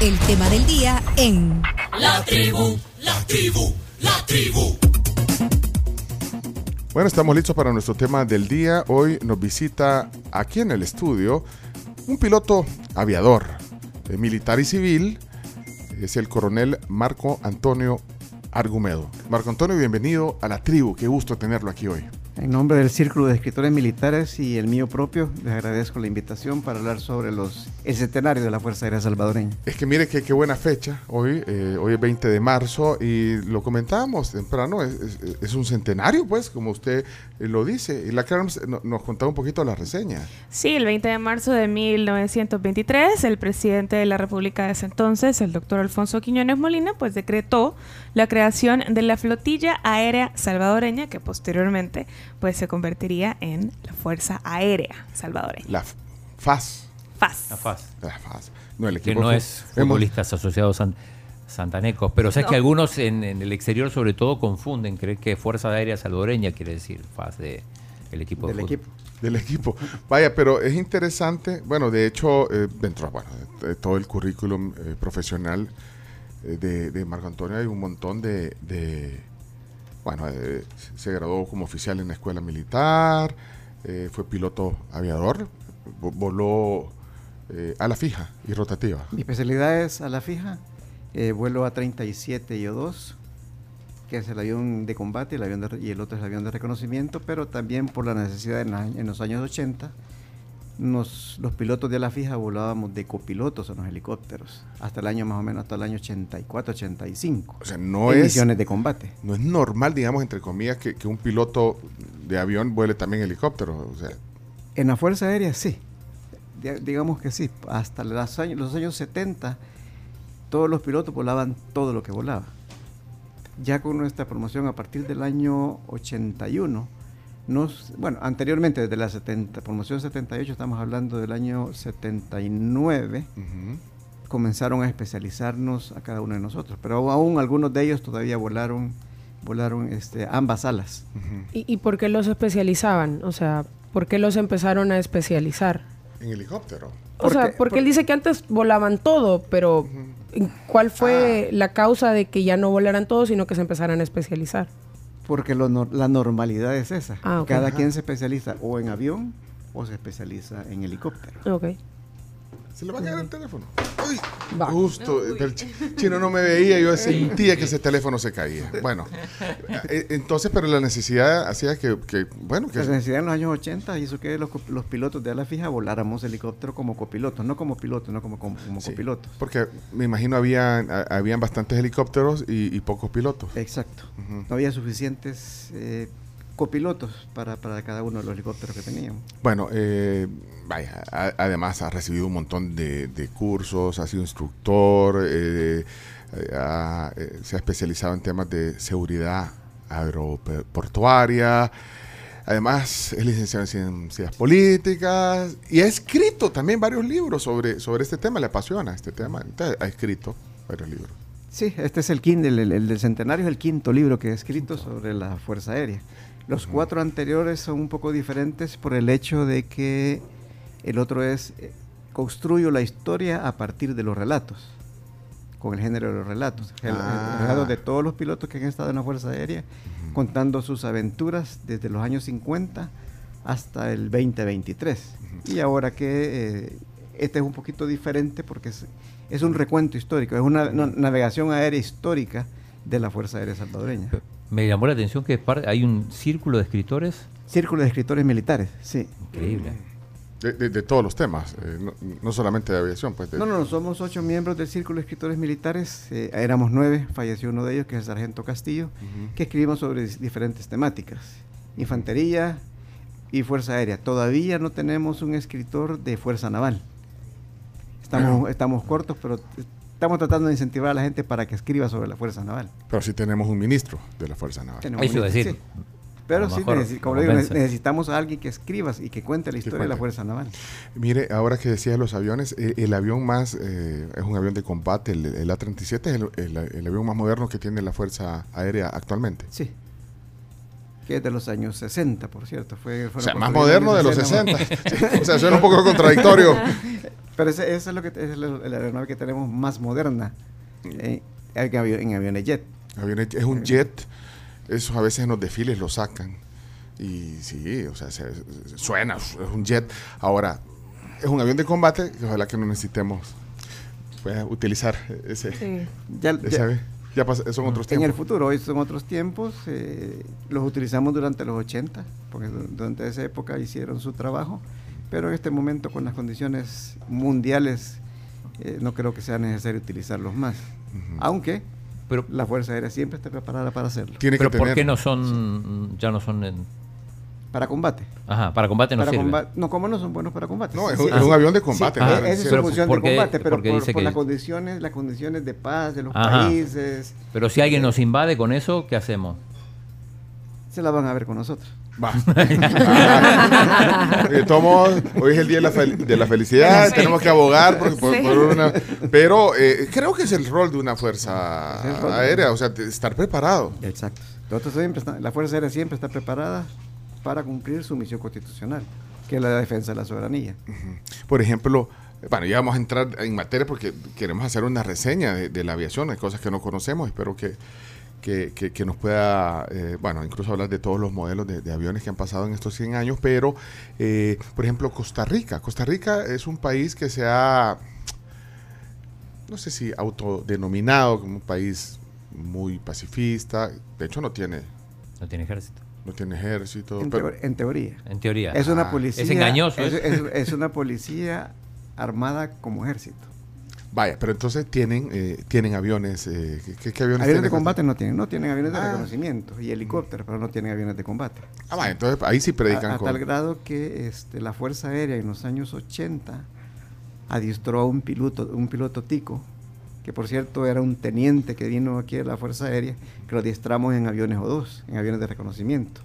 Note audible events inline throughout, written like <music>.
el tema del día en La tribu, la tribu, la tribu. Bueno, estamos listos para nuestro tema del día. Hoy nos visita aquí en el estudio un piloto aviador, eh, militar y civil. Es el coronel Marco Antonio Argumedo. Marco Antonio, bienvenido a la tribu. Qué gusto tenerlo aquí hoy. En nombre del Círculo de Escritores Militares y el mío propio, les agradezco la invitación para hablar sobre los, el centenario de la Fuerza Aérea Salvadoreña. Es que mire que qué buena fecha hoy, eh, hoy es 20 de marzo y lo comentábamos temprano, es, es- es un centenario pues, como usted eh, lo dice. Y la Karen nos, nos contaba un poquito la reseña. Sí, el 20 de marzo de 1923, el presidente de la República de ese entonces, el doctor Alfonso Quiñones Molina, pues decretó la creación de la flotilla aérea salvadoreña, que posteriormente pues se convertiría en la Fuerza Aérea Salvadoreña. La FAS. FAS. La FAS. La FAS. No, el Que equipo no fu- es hemos- futbolistas asociados san- santanecos. Pero sabes No. que algunos en, en el exterior sobre todo confunden, creen que Fuerza Aérea Salvadoreña quiere decir FAS de el equipo Del de fútbol. equipo. del equipo. Vaya, pero es interesante, bueno, de hecho, eh, dentro bueno, de, de todo el currículum eh, profesional eh, de, de Marco Antonio hay un montón de, de- bueno, eh, se graduó como oficial en la escuela militar, eh, fue piloto aviador, vo- voló eh, a la fija y rotativa. Mi especialidad es a la fija, eh, vuelo a 37 y O2, que es el avión de combate el avión y el otro es el avión de reconocimiento, pero también por la necesidad en los años 80, nos- los pilotos de la fija volábamos de copilotos en los helicópteros, hasta el año más o menos, hasta el año 84, 85. O sea, no en es, misiones de combate. no es normal, digamos, entre comillas, que, que un piloto de avión vuele también helicóptero. O sea, En la Fuerza Aérea sí, Di- digamos que sí. Hasta los años, los años 70 todos los pilotos volaban todo lo que volaba. Ya con nuestra promoción a partir del año 81, nos, bueno, anteriormente desde la 70, promoción 78, estamos hablando del año 79, ujú. comenzaron a especializarnos a cada uno de nosotros, pero aún algunos de ellos todavía volaron, volaron este, ambas alas. ¿Y, y por qué los especializaban? O sea, ¿por qué los empezaron a especializar? en helicóptero. O sea, Porque- porque él dice que antes volaban todo, pero ¿cuál fue la causa de que ya no volaran todo, sino que se empezaran a especializar? Porque lo la normalidad es esa. Ah. Cada Ajá. quien se especializa o en avión o se especializa en helicóptero. Ok. Se le va a caer el teléfono. Uy, Va. justo. el chi- chino no me veía, yo sentía que ese teléfono se caía. <laughs> Bueno, eh, entonces, pero la necesidad hacía que, que, bueno, que La necesidad en los años 80 hizo que los, los pilotos de ala fija voláramos helicóptero como copilotos, no como pilotos, no como, como, como Sí, copilotos. porque me imagino habían, a- habían bastantes helicópteros y, y pocos pilotos. Exacto. No había suficientes eh, copilotos para, para cada uno de los helicópteros que teníamos. Bueno, eh, vaya, a- además ha recibido un montón de, de cursos, ha sido instructor, eh, eh, ha- eh, se ha especializado en temas de seguridad aeroportuaria. Además, es licenciado en ciencias políticas y ha escrito también varios libros sobre, sobre este tema. Le apasiona este tema. Entonces, ha escrito varios libros. Sí, este es el quinto, el, el- el del centenario es el quinto libro que he escrito sobre la Fuerza Aérea. Los cuatro anteriores son un poco diferentes por el hecho de que el otro es eh, construyo la historia a partir de los relatos, con el género de los relatos. El- el- Ah. relatos de todos los pilotos que han estado en la Fuerza Aérea, contando sus aventuras desde los años 50 hasta el 2023. Y ahora que eh, este es un poquito diferente porque es, es un recuento histórico, es una, una navegación aérea histórica de la Fuerza Aérea Salvadoreña. Me llamó la atención que es hay un círculo de escritores Círculo de escritores militares, sí. increíble. De, de- de todos los temas, eh, no, no solamente de aviación. Pues de- No, no, no, somos ocho miembros del Círculo de Escritores Militares, eh, éramos nueve, falleció uno de ellos, que es el Sargento Castillo, que escribimos sobre diferentes temáticas, infantería y Fuerza Aérea. Todavía no tenemos un escritor de Fuerza Naval. Estamos, estamos cortos, pero estamos tratando de incentivar a la gente para que escriba sobre la Fuerza Naval. Pero sí tenemos un ministro de la Fuerza Naval. Decir. sí. Pero sí, mejor necesi- como digo, necesitamos a alguien que escriba y que cuente la historia de la. Fuerza Naval. Mire, ahora que decías los aviones, eh, el avión más, eh, es un avión de combate, el, el A-37 es el, el- el avión más moderno que tiene la Fuerza Aérea actualmente. Sí. Que es de los años 60, por cierto. Fue, O sea, más moderno de los 60. 60. <laughs> Sí, o sea, suena un poco contradictorio. <laughs> Pero ese, ese es lo que es la, la aeronave que tenemos más moderna eh, en, avi- en aviones jet. Aviones- Es un jet. Eso a veces en los desfiles lo sacan. Y sí, o sea, se- se- suena, es un jet. Ahora, es un avión de combate que ojalá que no necesitemos pues, utilizar ese, Sí. Ya, ese ya- avión. Ya pas- son otros en el tiempos. futuro, hoy son otros tiempos, eh, los utilizamos durante los 80, porque du- durante esa época hicieron su trabajo, pero en este momento con las condiciones mundiales eh, no creo que sea necesario utilizarlos más, aunque Pero, la Fuerza Aérea siempre está preparada para hacerlo, Tiene pero que ¿por tener. qué no son, ya no son en... para combate. Ajá, para combate no para sirve. comba- no, como no son buenos para combate. No, es Sí, un, sí, es un avión de sí, combate. ¿no? esa es su función ¿por qué- de combate, pero por qué por, dice por que- las condiciones, las condiciones de paz de los Ajá. países, Pero si alguien nos invade con eso, ¿qué hacemos? se la van a ver con nosotros. Va. <laughs> Ah, tomo- hoy es el día de la, fel- de la felicidad, Sí. tenemos que abogar por, por- Sí. por una... Pero eh, creo que es el rol de una fuerza aérea, o sea, de estar preparado. Exacto. Nosotros siempre está- la Fuerza Aérea siempre está preparada para cumplir su misión constitucional, que es la defensa de la soberanía. Por ejemplo, bueno, ya vamos a entrar en materia porque queremos hacer una reseña de, de la aviación, hay cosas que no conocemos, espero que, que, que- que nos pueda, eh, bueno, incluso hablar de todos los modelos de, de aviones que han pasado en estos 100 años, pero, eh, por ejemplo, Costa Rica. Costa Rica es un país que se ha, no sé si autodenominado como un país muy pacifista, de hecho no tiene, No tiene ejército. No tiene ejército, En, pero- teo- en teoría. En teoría. Es una Ah, policía. es engañoso, Es, ¿eh? es- es una policía armada como ejército. vaya, pero entonces tienen, eh, tienen aviones, eh, ¿qué, qué- aviones Aviones de combate no tienen, no tienen aviones de Ah. reconocimiento y helicópteros, pero no tienen aviones de combate. Ah, vaya, entonces ahí sí predican a, a con... tal grado que este, la Fuerza Aérea en los años 80 adiestró a un piloto, un piloto tico, que por cierto era un teniente que vino aquí a la Fuerza Aérea, que lo adiestramos en aviones O2, en aviones de reconocimiento.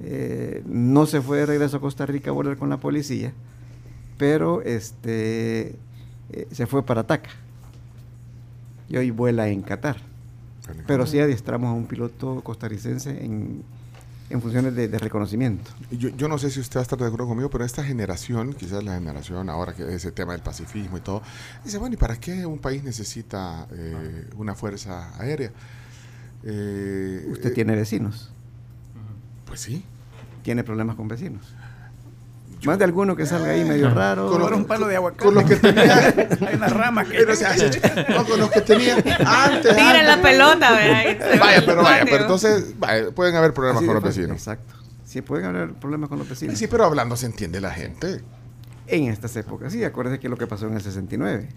Eh, no se fue de regreso a Costa Rica a volar con la policía, pero este, eh, se fue para Taca. Y hoy vuela en Qatar. Pero sí adiestramos a un piloto costarricense en, en funciones de, de reconocimiento. Yo, yo no sé si usted va a estar de acuerdo conmigo, pero esta generación, quizás la generación ahora que ese tema del pacifismo y todo, dice, bueno, ¿y para qué un país necesita eh, una fuerza aérea? Eh, Usted eh, tiene vecinos, Pues sí. tiene problemas con vecinos. Más de alguno que salga ahí medio raro. Con, los- un palo de aguacate. con los que tenía... <laughs> Hay una rama que. Pero, o sea, no, con los que tenía antes. Tira antes. la pelota, ¿verdad? Vaya, pero vaya, pero entonces vaya, pueden haber problemas Así con de los vecinos. Exacto. Sí, pueden haber problemas con los vecinos. Sí, pero hablando se entiende la gente. En estas épocas, sí. Acuérdese que lo que pasó en el 69.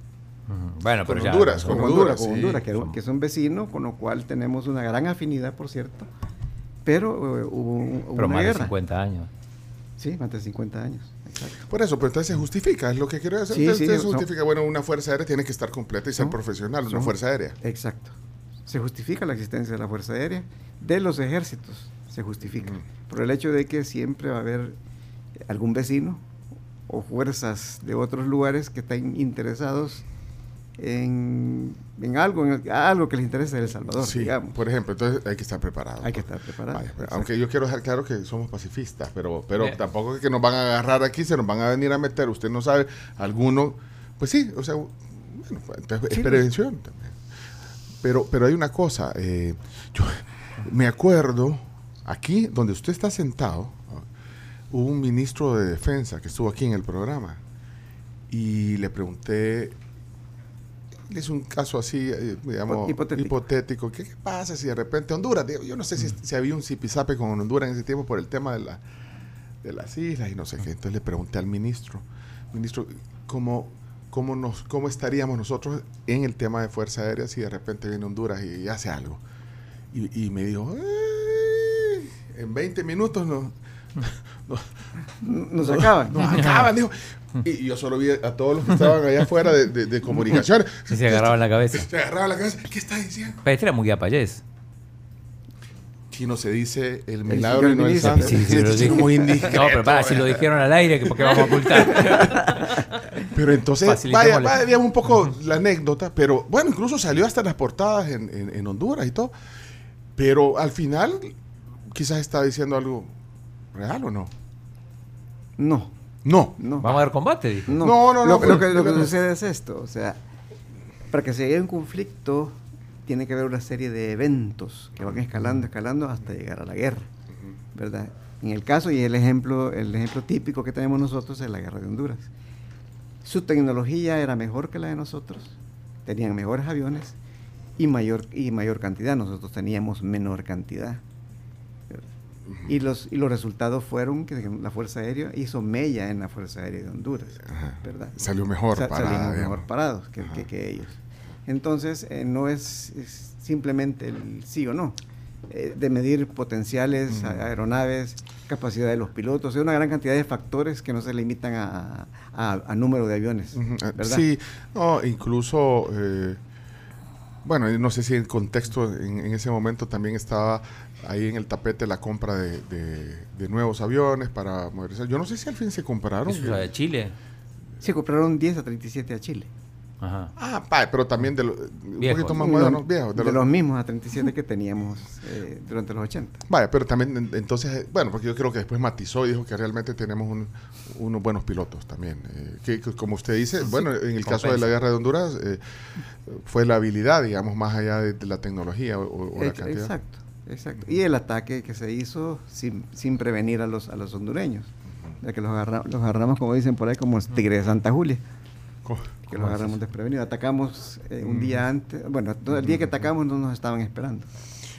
Ujú. Bueno, Con pero ya. Honduras, con Con Honduras, Honduras, con sí. Honduras, que, que es un vecino, con lo cual tenemos una gran afinidad, por cierto. Pero eh, hubo, un- hubo pero una más de guerra. 50 años. Sí, más de 50 años. Exacto. Por eso, pero entonces se justifica, es lo que quiero decir. Sí, son- justifica, bueno, una fuerza aérea tiene que estar completa y ser Son- profesional, una fuerza aérea. Exacto. Se justifica la existencia de la Fuerza Aérea, de los ejércitos, se justifica. Ujú. Por el hecho de que siempre va a haber algún vecino o fuerzas de otros lugares que están interesados en, en algo, en algo que les interesa de El Salvador, Sí, digamos. por ejemplo, entonces hay que estar preparado. Hay que estar preparado. Vaya, exacto. aunque yo quiero dejar claro que somos pacifistas, pero, pero Bien. tampoco es que nos van a agarrar aquí, se nos van a venir a meter, usted no sabe, alguno, pues sí, o sea, bueno, pues, entonces es prevención también. Pero, pero hay una cosa, eh, yo me acuerdo, aquí donde usted está sentado, hubo un ministro de defensa que estuvo aquí en el programa y le pregunté, hice un caso así, eh, digamos, Hipotético. hipotético. ¿Qué, qué pasa si de repente Honduras, yo no sé si, si había un zipizape con Honduras en ese tiempo por el tema de, la, de las islas y no sé qué. Entonces le pregunté al ministro, ministro, ¿cómo, cómo, nos, ¿cómo estaríamos nosotros en el tema de Fuerza Aérea si de repente viene Honduras y, hace algo? Y, y me dijo, "Eh, en 20 minutos no, Nos acaban. nos acaban, dijo. Y, yo solo vi a todos los que estaban allá afuera de, de, de comunicaciones. <laughs> Sí, se agarraban la cabeza. Se agarraban la cabeza. ¿Qué está diciendo? Pero este era muy guapayés. Chino se dice el milagro y no el santo. Sí, sí, <laughs> indiscreto, No, pero para, si lo dijeron al aire, que ¿por qué vamos a ocultar? <laughs> Pero entonces, vaya, vaya, digamos un poco la anécdota, pero bueno, incluso salió hasta las portadas en, en- en Honduras y todo. Pero al final quizás está diciendo algo real o no. No, No. no. Vamos a dar combate, dijo. No, No, no, no, Lo, pero- lo que, lo que pero- sucede es esto, o sea, para que se llegue a un conflicto tiene que haber una serie de eventos que van escalando, escalando hasta llegar a la guerra, ¿verdad? En el caso y el ejemplo, el ejemplo típico que tenemos nosotros es la guerra de Honduras. Su tecnología era mejor que la de nosotros, tenían mejores aviones y mayor y mayor cantidad. Nosotros teníamos menor cantidad. Y los, y los resultados fueron que la Fuerza Aérea hizo mella en la Fuerza Aérea de Honduras, Ajá. ¿verdad? Salió mejor Sa- parada, digamos. mejor parados que, que- que ellos. Entonces, eh, no es, es simplemente el sí o no, eh, de medir potenciales, aeronaves, capacidad de los pilotos, hay una gran cantidad de factores que no se limitan a, a- a número de aviones, ¿verdad? Sí, no, incluso, eh, bueno, no sé si el contexto en, en ese momento también estaba ahí en el tapete la compra de, de- de nuevos aviones para modernizar. Yo no sé si al fin se compraron. Eso es la de Chile. Se compraron 10 a 37 a Chile. Ajá. Ah, pa, pero también de lo- un Viejos. poquito más No, modernos, viejos. de, de los, los- mismos a 37 que teníamos eh, durante los 80. Vaya, pero también en- entonces, eh, bueno, porque yo creo que después matizó y dijo que realmente tenemos un- unos buenos pilotos también. eh, que, que como usted dice, bueno, en el caso de la guerra de Honduras, eh, fue la habilidad, digamos, más allá de, de la tecnología o, o la cantidad. Exacto, exacto. Y el ataque que se hizo sin, sin prevenir a los, a los hondureños. Ya que los, agarra- los agarramos, como dicen por ahí, como tigre de Santa Julia. Que los agarramos desprevenidos. Atacamos eh, un Mm. día antes. Bueno, el día que atacamos no nos estaban esperando.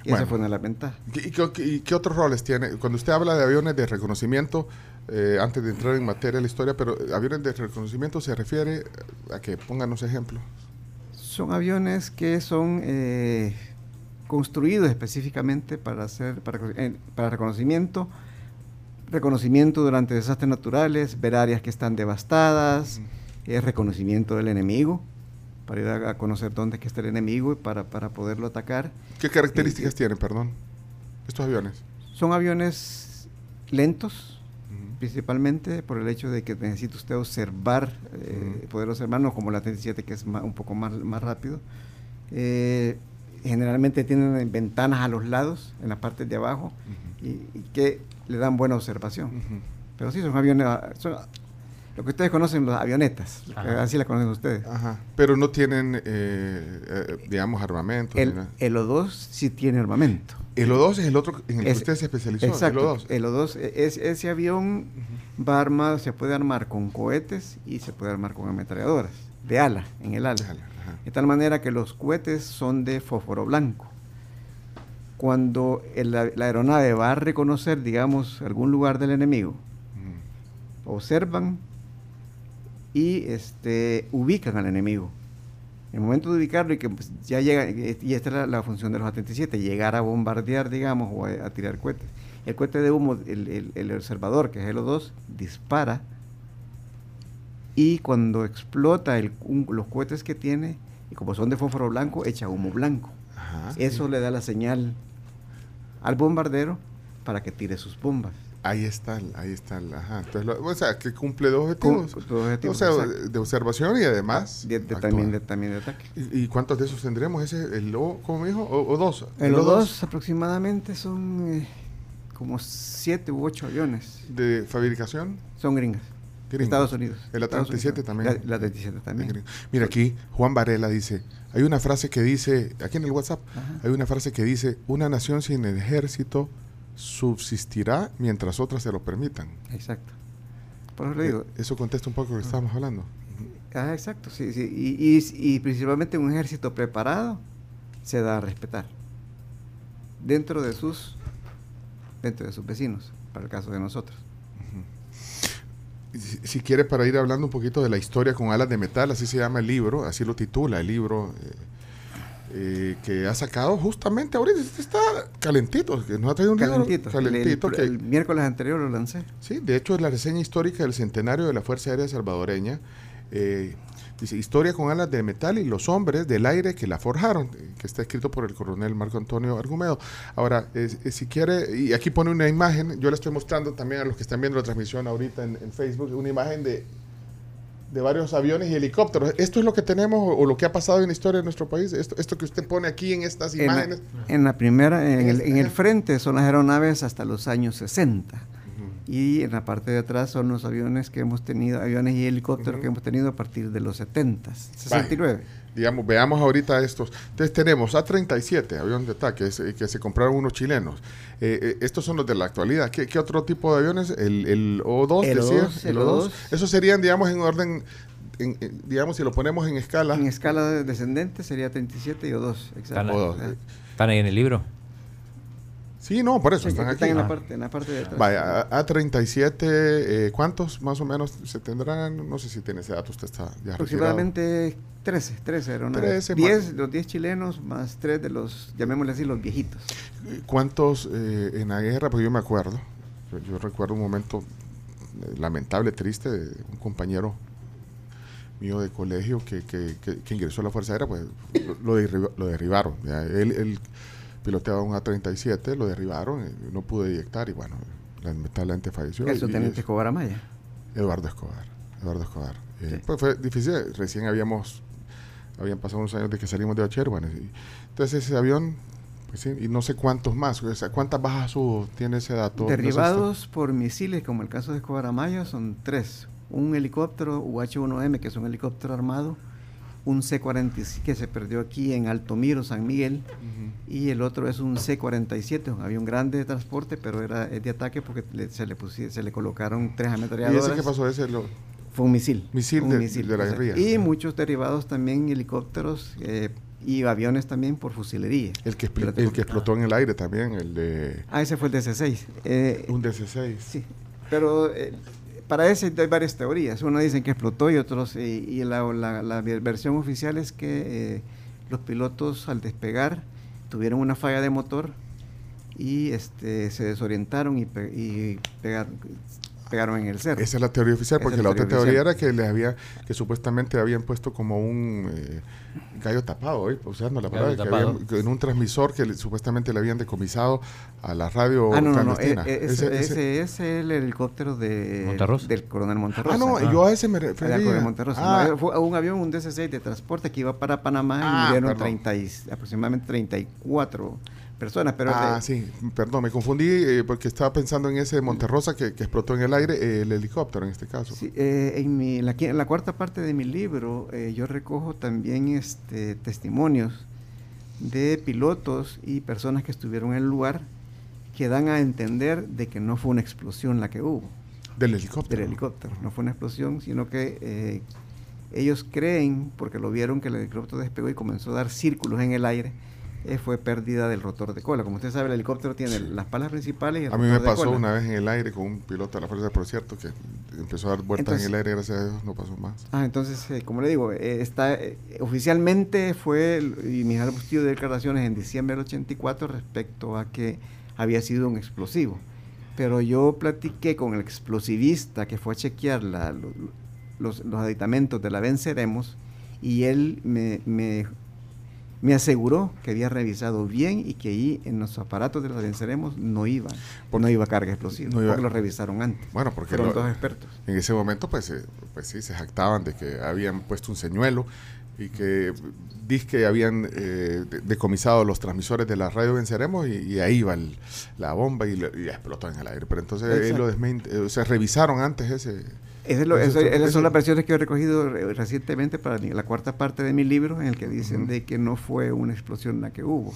Y Bueno. esa fue una de las ventajas. ¿Y qué, y qué otros roles tiene? Cuando usted habla de aviones de reconocimiento, eh, antes de entrar en materia de la historia, pero eh, aviones de reconocimiento se refiere a que pónganos ejemplos. Son aviones que son eh, construidos específicamente para hacer para, eh, para reconocimiento, reconocimiento durante desastres naturales, ver áreas que están devastadas, eh, reconocimiento del enemigo, para ir a, conocer dónde es que está el enemigo y para, para poderlo atacar. ¿Qué características Eh, tienen, perdón, estos aviones? Son aviones lentos, Ujú. principalmente por el hecho de que necesita usted observar, eh, Ujú. poder observar, no como la 37 que es ma- un poco más, más rápido. Eh, generalmente tienen ventanas a los lados, en la parte de abajo, Ujú. y, y que le dan buena observación. Pero sí, son aviones, ah, son lo que ustedes conocen, las avionetas, Ajá. así la conocen ustedes. Ajá. Pero no tienen, eh, eh, digamos, armamento. El, ni nada. el O2 sí tiene armamento. El O2 es el otro en el que usted se especializó. Exacto. El O2. El O2, e- es, ese avión va armado, se puede armar con cohetes y se puede armar con ametralladoras, de ala, en el ala. De tal manera que los cohetes son de fósforo blanco. Cuando el- la, la aeronave va a reconocer, digamos, algún lugar del enemigo, observan y este, ubican al enemigo. En el momento de ubicarlo y que pues, ya llega, y esta es la, la función de los A-37, llegar a bombardear, digamos, o a, a tirar cohetes. El cohete de humo, el, el- el observador, que es el O2, dispara y cuando explota el- un- los cohetes que tiene, y como son de fósforo blanco, echa humo blanco. Ajá. Eso le da la señal al bombardero para que tire sus bombas. Ahí está, el- ahí está. el- ajá. Entonces, lo- o sea, que cumple dos objetivos. dos objetivos, o sea, exacto. de observación y además. De- de- actúa. también, de, también de ataque. ¿Y, y cuántos de esos tendremos? ¿Ese, el O, cómo me dijo? ¿O, o dos? En ¿El los O2 dos aproximadamente son eh, como siete u ocho aviones. ¿De fabricación? Son gringas. Gringo. Estados Unidos. El Estados A-37 Unidos. también. La, la 37 De también. Mira aquí, Juan Varela dice, hay una frase que dice, aquí en el WhatsApp, Ajá. hay una frase que dice, una nación sin ejército subsistirá mientras otras se lo permitan. Exacto. Por eso le digo. Eh, Eso contesta un poco lo que estábamos hablando. Ah, exacto, sí, sí. Y, y- y principalmente un ejército preparado se da a respetar. Dentro de sus dentro de sus vecinos, para el caso de nosotros. Si, si quiere, para ir hablando un poquito de la historia con alas de metal, así se llama el libro, así lo titula el libro, eh, eh, que ha sacado justamente ahorita, este está calentito, que nos ha traído un libro Calentito. El- el- calentito. que- el miércoles anterior lo lancé. Sí, de hecho es la reseña histórica del centenario de la Fuerza Aérea Salvadoreña. Eh, dice, historia con alas de metal y los hombres del aire que la forjaron, eh, que está escrito por el coronel Marco Antonio Argumedo. Ahora, es- es- si quiere, y aquí pone una imagen, yo le estoy mostrando también a los que están viendo la transmisión ahorita en, en Facebook, una imagen de de varios aviones y helicópteros. ¿Esto es lo que tenemos o, lo que ha pasado en la historia de nuestro país? Esto, esto que usted pone aquí en estas En la, imágenes. en la primera, en el, en el frente son las aeronaves hasta los años 60. Y en la parte de atrás son los aviones que hemos tenido, aviones y helicópteros que hemos tenido a partir de los 70, 69. Digamos, veamos ahorita estos. Entonces tenemos A-37, avión de ataque, ese, que se compraron unos chilenos. Eh, eh, estos son los de la actualidad. ¿Qué, qué otro tipo de aviones? El, el O2, El decía. O2, el O2. Esos serían, digamos, en orden, en- en- digamos, si lo ponemos en escala. En escala de- descendente sería 37 y O2. Están, Exacto. O2. están ahí en el libro. Sí, no, por eso están aquí están en, Ah. la parte, en la parte de atrás. Vaya, A- A37, eh, ¿cuántos más o menos se tendrán? No sé si tiene ese dato, usted está ya retirado. Aproximadamente 13, 13 aeronaves. 13 más. 10, los 10 chilenos más 3 de los, llamémosle así, los viejitos. ¿Cuántos eh, en la guerra? Pues yo me acuerdo. Yo, yo recuerdo un momento eh, lamentable, triste, de un compañero mío de colegio que, que- que- que ingresó a la Fuerza Aérea, pues lo, derriba- lo derribaron. ya. Él, él piloteaba un A-37, lo derribaron, no pudo eyectar y bueno, lamentablemente falleció. Subteniente y- Escobar Amaya. Eduardo Escobar. Eduardo Escobar. Eh. Pues fue difícil. Recién habíamos, habían pasado unos años de que salimos de bachiller. Bueno, y- entonces ese avión, pues sí, y no sé cuántos más. O sea, ¿Cuántas bajas hubo? ¿Tiene ese dato? No Derribados por misiles, como el caso de Escobar Amaya, son tres. Un helicóptero UH-1M, que es un helicóptero armado, un C-47 que se perdió aquí en Altomiro, San Miguel, y el otro es un C-47, un avión grande de transporte, pero era es de ataque porque le- se, le pusi- se le colocaron tres está. ¿Y ametralladoras. ese qué pasó? Ese lo, Fue un misil. Misil un de- de la guerrilla. Y muchos derivados también, helicópteros eh, y aviones también por fusilería. el, que, el que explotó en el aire también, el de Ah, ese fue el DC-6. Eh, un DC-6. Sí, pero eh, para ese hay varias teorías. Unos dicen que explotó y otros, y la, versión oficial es que eh, los pilotos al despegar tuvieron una falla de motor y este, se desorientaron y, y pegar- pegaron en el cerro. Esa es la teoría oficial, porque la la otra teoría oficial. era que le había, que supuestamente habían puesto como un eh, gallo tapado, hoy usando la palabra, que tapado. habían- en un transmisor que le- supuestamente le habían decomisado a la radio Ah, no, no, no. clandestina. eh, eh, Ese- ese, ese- ese es el helicóptero de, Monterrosa. del coronel Monterrosa. Ah, no, Ah. yo a ese me Era el refería. coronel Monterrosa. Ah, No, fue un avión, un DC-6 de transporte que iba para Panamá Ah, y murieron perdón. 30 y- aproximadamente 34 personas. Pero ah, sí, perdón, me confundí eh, porque estaba pensando en ese de Monterrosa que, que explotó en el aire, eh, el helicóptero en este caso. Sí, eh, en, mi, la, en la cuarta parte de mi libro eh, yo recojo también este, testimonios de pilotos y personas que estuvieron en el lugar que dan a entender de que no fue una explosión la que hubo Del helicóptero. del helicóptero, no fue una explosión, sino que eh, ellos creen, porque lo vieron que el helicóptero despegó y comenzó a dar círculos en el aire, eh, fue pérdida del rotor de cola. Como usted sabe, el helicóptero tiene las palas principales y el A mí me pasó cola. una vez en el aire con un piloto de la fuerza, por cierto, que empezó a dar vueltas Entonces- en el aire, gracias a Dios, no pasó más. Ah, entonces, eh, como le digo, eh, está oficialmente fue, y mi Bustillo de declaraciones en diciembre del 84 respecto a que había sido un explosivo. Pero yo platiqué con el explosivista que fue a chequear la- lo- los, los aditamentos de la Venceremos y él me, me, me aseguró que había revisado bien y que ahí en los aparatos de la Venceremos no iba, no iba carga explosiva, no iba- porque lo revisaron antes. Bueno, porque Fueron lo- dos expertos. En ese momento, pues, eh, pues sí, se jactaban de que habían puesto un señuelo y que que habían eh, de- decomisado los transmisores de la radio Venceremos y, y ahí iba el- la bomba y, lo- y explotó en el aire. Pero entonces Exacto. lo desment- eh, o sea, revisaron antes ese... Es lo- Eso esas son las versiones que he recogido re- recientemente para la cuarta parte de mi libro, en el que dicen de que no fue una explosión la que hubo.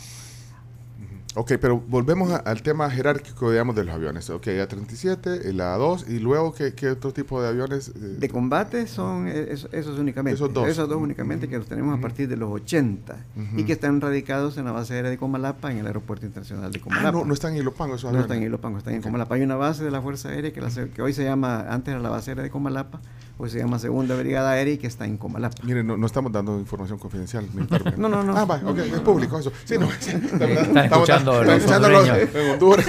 Ok, pero volvemos a- al tema jerárquico, digamos, de los aviones. Ok, A-37, el A-2 y luego, ¿qué, qué otro tipo de aviones? eh, De combate son eh, eso- esos únicamente. Esos dos. únicamente que los tenemos a partir de los 80 Ujú. y que están radicados en la base aérea de Comalapa, en el Aeropuerto Internacional de Ah, Comalapa. no, no están en Ilopango esos No aviones. están en Ilopango, están en. Comalapa. Hay una base de la Fuerza Aérea que, la que hoy se llama, antes era la base aérea de Comalapa, hoy se llama Segunda Brigada Aérea y que está en Comalapa. Miren, no, no estamos dando información confidencial. <laughs> No, no, no. Ah, va, ok, es público eso. Sí, no, sí, <laughs> Están escuchando los los hondureños. en Honduras.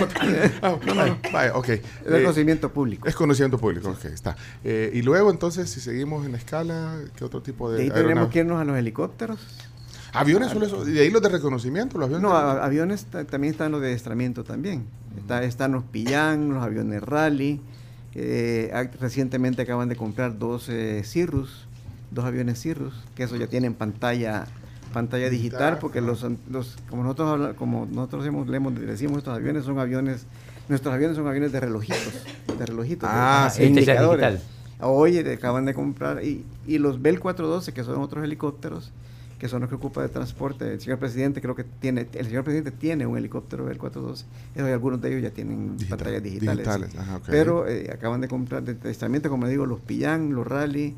Ah, no, no, no. Vaya, ok. Es Eh, conocimiento público. es conocimiento público, ok, está. Eh, y luego, entonces, si seguimos en la escala, ¿qué otro tipo de De ahí tenemos aeronaves? que irnos a los helicópteros. ¿Aviones solo eso? ¿Y de ahí los de reconocimiento? ¿Los aviones? No, a- aviones ta- también están los de adiestramiento también. Está, están los Pillán, los aviones rally, Eh, recientemente acaban de comprar dos eh, Cirrus, dos aviones Cirrus, que eso ya tienen pantalla pantalla digital, porque los, los como nosotros habla- como nosotros hemos, leemos- decimos estos aviones son aviones nuestros aviones son aviones de relojitos, de relojitos, Ah, de- sí. indicadores. Hoy le acaban de comprar y, y los Bell 412 que son otros helicópteros que son los que ocupa de transporte. El señor presidente creo que tiene, el señor presidente tiene un helicóptero Bell 412. Eso, y algunos de ellos ya tienen Digital- pantallas digitales. digitales, ajá. Pero eh, acaban de comprar de testamento, como le digo, los Pillán, los Rally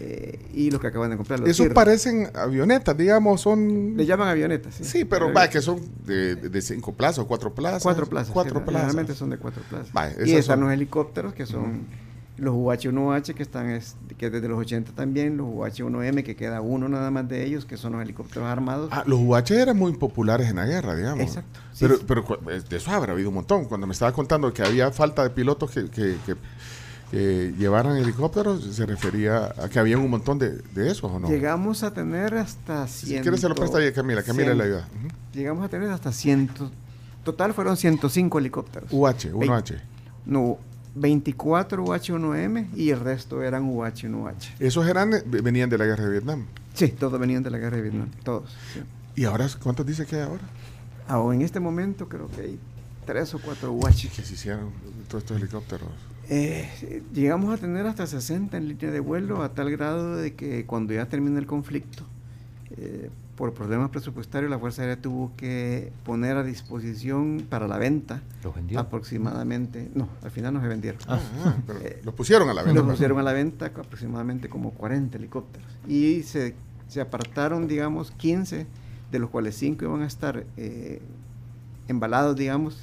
eh, y los que acaban de comprar los Esos parecen avionetas, digamos, son... Le llaman avionetas. Sí, pero va, que son de, de cinco plazas o cuatro plazas. Cuatro plazas. Cuatro sí, plazas. Realmente son de cuatro plazas. Va, y están son- los helicópteros que son los UH-1H que están es- que desde los 80 también, los UH-1M que queda uno nada más de ellos que son los helicópteros armados. Ah, los UH eran muy populares en la guerra, digamos. Exacto, sí, pero, sí. pero eh, de eso habrá habido un montón. Cuando me estaba contando que había falta de pilotos que, que- que- que llevaran helicópteros, se refería a que había un montón de, de esos, ¿o no? Llegamos a tener hasta si 100. quieres se lo presta a Camila, Camila le ayuda. Llegamos a tener hasta 100. Total fueron 105 helicópteros. UH, 1H. No, 24 UH-1M y el resto eran UH-1H. Esos eran, venían de la guerra de Vietnam. Sí, todos venían de la guerra de Vietnam, todos. sí. ¿Y ahora cuántos dice que hay ahora? Ahora, en este momento creo que hay tres o cuatro UH. Que se hicieron todos estos helicópteros. Eh, llegamos a tener hasta 60 en línea de vuelo a tal grado de que cuando ya termina el conflicto, eh, por problemas presupuestarios, la Fuerza Aérea tuvo que poner a disposición para la venta ¿Los vendió? aproximadamente, no, al final no se vendieron. Ah, pero Eh, los pusieron a la venta. Los pusieron a la venta aproximadamente como 40 helicópteros. Y se, se apartaron, digamos, 15, de los cuales 5 iban a estar eh, embalados, digamos,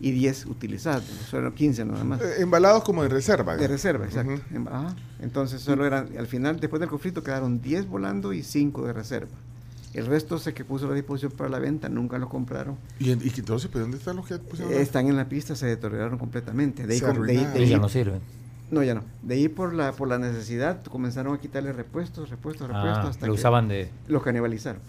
y 10 utilizados. Solo 15 nada más. Eh, embalados como de reserva. De reserva, exacto. Em- ajá. Entonces solo eran, al final, después del conflicto, quedaron 10 volando y 5 de reserva. El resto se que puso a la disposición para la venta, nunca los compraron. ¿Y, en- y que entonces, pues, ¿dónde están los que pusieron? Eh, están en la pista, se deterioraron completamente. De ahí, de ahí- ya no sirven. no, ya no. De ahí por la, por la necesidad comenzaron a quitarle repuestos, repuestos, repuestos, Ah, hasta lo que usaban de... los canibalizaron.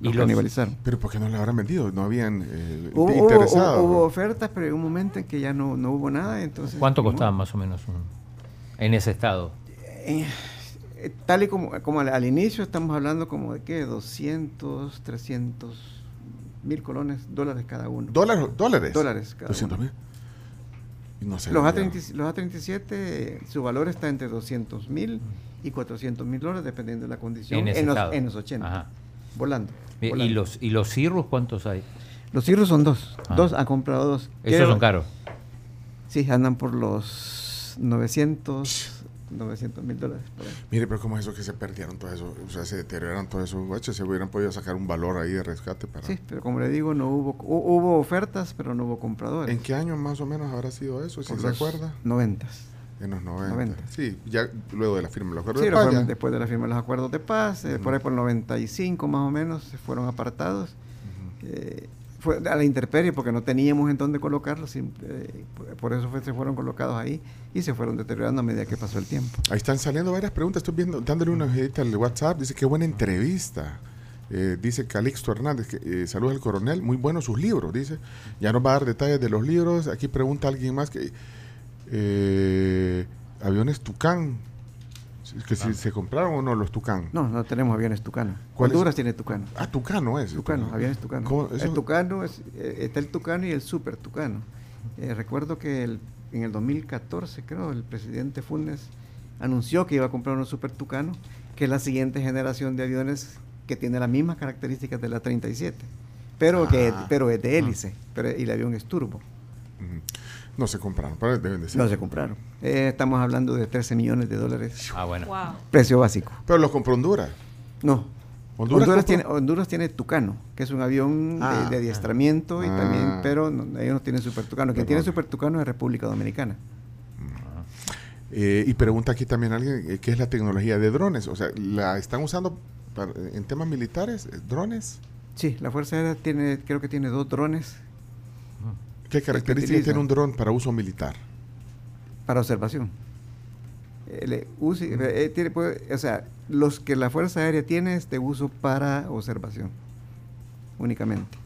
Y Los canibalizaron. Pero ¿por qué no le habrán vendido? No habían eh, Hubo, hubo- interesados. hubo- hubo ofertas, pero en un momento en que ya no, no hubo nada, entonces... ¿Cuánto costaba más o menos un- en ese estado? Eh, eh, tal y como, como al, al inicio estamos hablando como de qué, 200, 300 mil colones, dólares cada uno. ¿Dólares? ¿Dólares? Dólares cada 200 uno. mil. No sé. Los, vendieron. A30 los A37, eh, su valor está entre 200 mil y 400 mil dólares, dependiendo de la condición, En ese los, en los 80, Ajá. volando. Eh, ¿Y volando. los, ¿Y los cirrus cuántos hay? Los cirros son dos, Ah. dos, han comprado dos. Esos son caros. Sí, andan por los 900, 900 mil dólares. Mire, pero ¿cómo es eso que se perdieron todo eso? O sea, se deterioraron todos esos guaches. Se hubieran podido sacar un valor ahí de rescate para... Sí, pero como le digo, no hubo, hu- hubo ofertas, pero no hubo compradores. ¿En qué año más o menos habrá sido eso? Si Por se los acuerda. 90. En los 90. 90. Sí, ya luego de la firma del acuerdo Sí, de paz, fueron después de la firma de los acuerdos de paz, eh, por ahí por el 95 más o menos, se fueron apartados. Eh, a la intemperie porque no teníamos en dónde colocarlos, eh, por- eso se fueron colocados ahí y se fueron deteriorando a medida que pasó el tiempo. Ahí están saliendo varias preguntas. Estoy viendo, dándole una ojedita al WhatsApp. Dice, qué buena entrevista. Eh, dice Calixto Hernández, eh, saludos al coronel, muy buenos sus libros, dice. Ya nos va a dar detalles de los libros. Aquí pregunta alguien más que aviones Tucán, que si se compraron o no los Tucán. No, no tenemos aviones Tucano. Honduras tiene Tucano. Ah, Tucano es. Tucano, aviones Tucano. El Tucano es, eh, está el Tucano y el Super Tucano. Eh, recuerdo que el- en el 2014, creo, el presidente Funes anunció que iba a comprar un Super Tucano, que es la siguiente generación de aviones que tiene las mismas características de la 37, pero que Ah. pero es de hélice, pero, y el avión es turbo. Ujú. No se compraron, pero deben de ser. No se compraron. Eh, estamos hablando de 13 millones de dólares, Ah, bueno. Wow. precio básico. Pero los compró Honduras. No. Honduras tiene, Honduras tiene Tucano, que es un avión de- Ah. de, adiestramiento, y Ah. también, pero no- ellos no tienen Super Tucano. Quien tiene Super Tucano es República Dominicana. Eh, y pregunta aquí también alguien eh, qué es la tecnología de drones. O sea, ¿la están usando para- en temas militares? eh, ¿Drones? Sí, la Fuerza Aérea tiene, creo que tiene dos drones ¿Qué características tiene un dron para uso militar? para observación. Eh, eh, tiene, puede- o sea, los que la Fuerza Aérea tiene es de uso para observación, únicamente.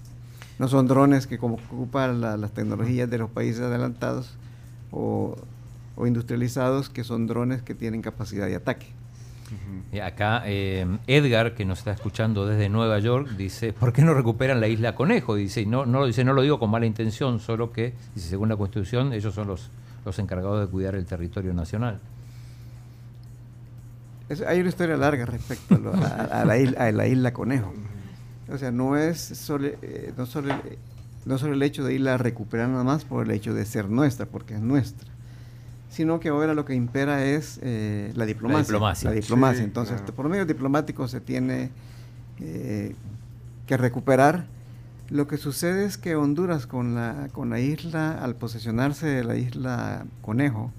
No son drones que como ocupan la- las tecnologías de los países adelantados o, o industrializados que son drones que tienen capacidad de ataque. Y acá eh, Edgar, que nos está escuchando desde Nueva York, dice, ¿por qué no recuperan la isla Conejo? Dice, no, no, dice, no lo digo con mala intención, solo que, según la Constitución, ellos son los, los encargados de cuidar el territorio nacional. Hay una historia larga respecto a, la, isla, Conejo. O sea, no es solo, eh, no, solo, no solo el hecho de irla a recuperar nada más por el hecho de ser nuestra, porque es nuestra, sino que ahora lo que impera es eh, la diplomacia. diplomacia. La diplomacia. Sí, Entonces, claro. por medios diplomáticos se tiene eh, que recuperar. Lo que sucede es que Honduras con la, con la isla, al posesionarse de la isla Conejo,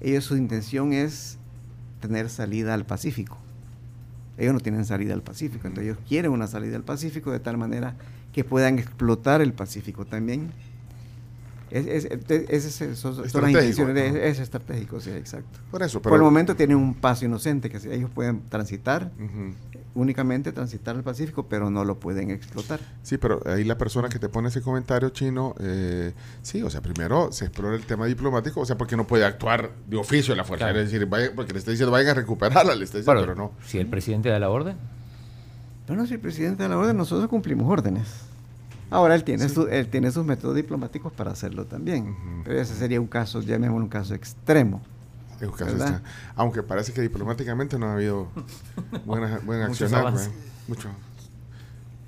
ellos su intención es tener salida al Pacífico. Ellos no tienen salida al Pacífico, entonces ellos quieren una salida al Pacífico de tal manera que puedan explotar el Pacífico también. Es, es, es- es- son, las Estratégico, intenciones, ¿no? es, es estratégico, sí, exacto. Por eso, pero... Por el momento tienen un paso inocente que ellos pueden transitar, únicamente transitar el Pacífico, pero no lo pueden explotar. Sí, pero ahí la persona que te pone ese comentario chino, eh, sí, o sea, primero se explora el tema diplomático, o sea, porque no puede actuar de oficio la fuerza, Claro. es decir, vaya- porque le está diciendo vayan a recuperarla, le está diciendo, pero no. si el presidente da la orden, Bueno, si el presidente da la orden, nosotros cumplimos órdenes. Ahora él tiene, Sí. su- él tiene sus métodos diplomáticos para hacerlo también. Pero ese sería un caso, llamémoslo un caso extremo. Es un caso extra- Aunque parece que diplomáticamente no ha habido buena, buen <laughs> accionar. ¿verdad? Mucho.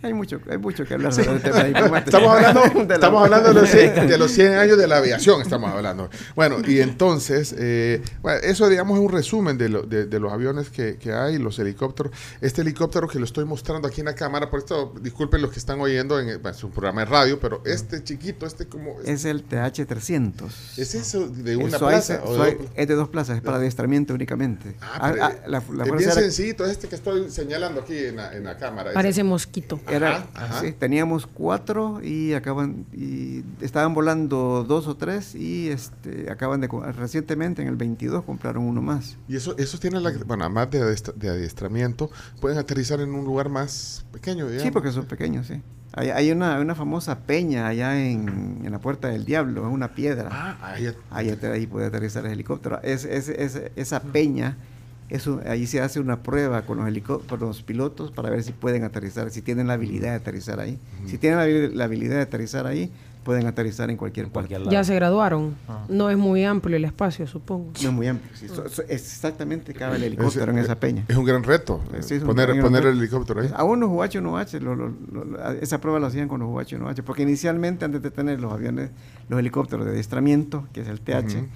Hay mucho, hay mucho que hablar sobre el tema. <laughs> Estamos hablando, <laughs> De la- estamos hablando de, los 100, <laughs> de los 100 años de la aviación, estamos hablando. Bueno, y entonces, eh, bueno, eso digamos es un resumen de, lo- de- de los aviones que, que hay, los helicópteros. Este helicóptero que lo estoy mostrando aquí en la cámara, por esto, disculpen los que están oyendo, en es un programa de radio, pero este chiquito, este como... Es el TH-300. ¿Es eso de una Eso plaza? o dos- es de dos plazas, es para adiestramiento únicamente. Ah, Ah, pero ah, la, la es bien sencillito este que estoy señalando aquí en la, en la cámara. ese. Parece mosquito. Era, Ajá, ajá. sí, teníamos cuatro y acaban y estaban volando dos o tres y este acaban de recientemente en el 22 compraron uno más. Y eso, esos tienen, la, bueno, además de, adiestra- de adiestramiento, pueden aterrizar en un lugar más pequeño, digamos. Sí, porque son pequeños, sí. Hay, hay una, una famosa peña allá en, en la Puerta del Diablo, es una piedra. Ah, ahí, ahí puede aterrizar el helicóptero. Es, es- es- esa peña, eso, allí se hace una prueba con los, con los pilotos para ver si pueden aterrizar, si tienen la habilidad de aterrizar ahí. Si tienen la, habi- la habilidad de aterrizar ahí, pueden aterrizar en cualquier parte. cualquier lado. Ya se graduaron. Ah. No es muy amplio el espacio, supongo. No es muy amplio. sí. So- so- exactamente cabe el helicóptero en esa peña. Es un gran reto, Sí, eh, sí, un poner, gran poner reto. el helicóptero ahí. Aún los UH-1H, lo- lo- lo- lo- esa prueba la hacían con los UH-1H, porque inicialmente antes de tener los aviones, los helicópteros de adiestramiento, que es el TH,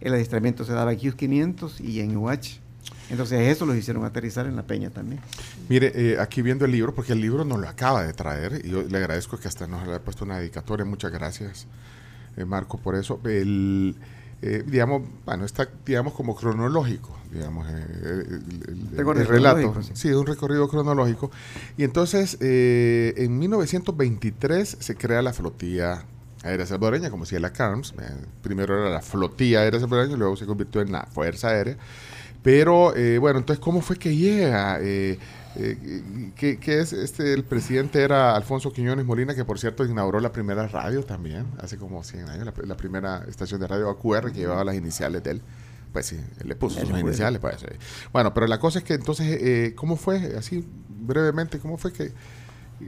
el adiestramiento se daba en Hughes-500 y en UH. Entonces eso los hicieron aterrizar en la peña también. Mire, eh, aquí viendo el libro, porque el libro nos lo acaba de traer, y yo le agradezco que hasta nos haya puesto una dedicatoria, muchas gracias, eh, Marco, por eso. El, eh, digamos, bueno, está, digamos, como cronológico, digamos, eh, el, el- el- relato. sí. Sí, un recorrido cronológico. Y entonces, eh, en 1923 se crea la flotilla aérea salvadoreña, como decía la CARMS. eh, primero era la flotilla aérea salvadoreña, luego se convirtió en la Fuerza Aérea. Pero, eh, bueno, entonces, ¿cómo fue que llega? Eh, eh, ¿qué, qué es? Este, el presidente era Alfonso Quiñones Molina, que por cierto inauguró la primera radio también, hace como 100 años, la, la primera estación de radio AQR que llevaba las iniciales de él. Pues sí, él le puso sus iniciales. Pues. Bueno, pero la cosa es que entonces, eh, ¿cómo fue? Así brevemente, ¿cómo fue que,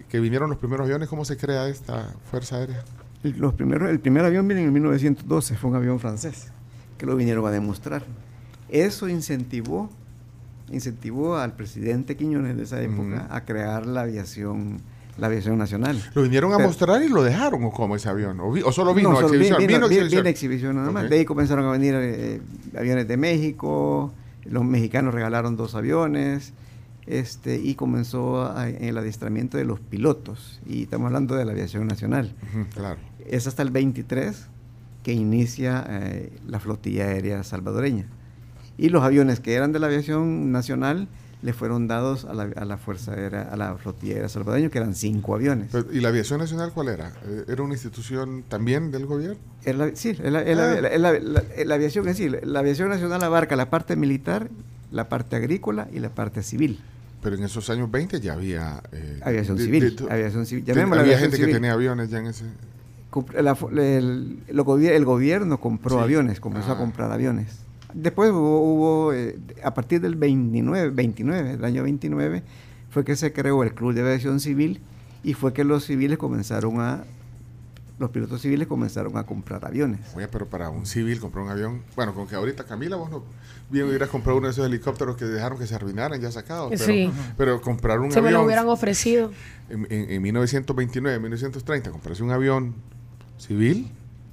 que vinieron los primeros aviones? ¿Cómo se crea esta Fuerza Aérea? Los primeros, el primer avión viene en 1912, fue un avión francés, que lo vinieron a demostrar. Eso incentivó, incentivó al presidente Quiñones de esa época a crear la aviación, la aviación nacional. ¿Lo vinieron a mostrar y lo dejaron o cómo ese avión? ¿O, vi- o solo vino No, a solo exhibición? vi- Vino exhibición. exhibición nada más. De ahí comenzaron a venir eh, aviones de México, los mexicanos regalaron dos aviones, este, y comenzó a- el adiestramiento de los pilotos. Y estamos hablando de la aviación nacional. Claro. Es hasta el 23 que inicia eh, la flotilla aérea salvadoreña. Y los aviones que eran de la aviación nacional le fueron dados a la, a la Fuerza Aérea, a la flotilla aérea salvadoreña, que eran cinco aviones. Pero, ¿Y la aviación nacional cuál era? Eh, ¿Era una institución también del gobierno? Es sí, es la, es la- Ah. la- es aviación en sí. La aviación nacional abarca la parte militar, la parte agrícola y la parte civil. Pero en esos años 20 ya había... eh, Aviación de- civil. de- aviación civil. había aviación gente civil. que tenía aviones ya en ese... la el, el gobierno compró Sí. aviones, comenzó Ah. a comprar aviones. Después hubo, hubo, eh, a partir del 29, 29, del año 29, fue que se creó el Club de Aviación Civil y fue que los civiles comenzaron a, los pilotos civiles comenzaron a comprar aviones. Oye, pero para un civil comprar un avión, bueno, con que ahorita Camila, vos no bien hubieras comprado uno de esos helicópteros que dejaron que se arruinaran ya sacados. Pero, Sí. pero comprar un Se me avión lo hubieran ofrecido. en, en- en 1929, 1930, comprarse un avión civil,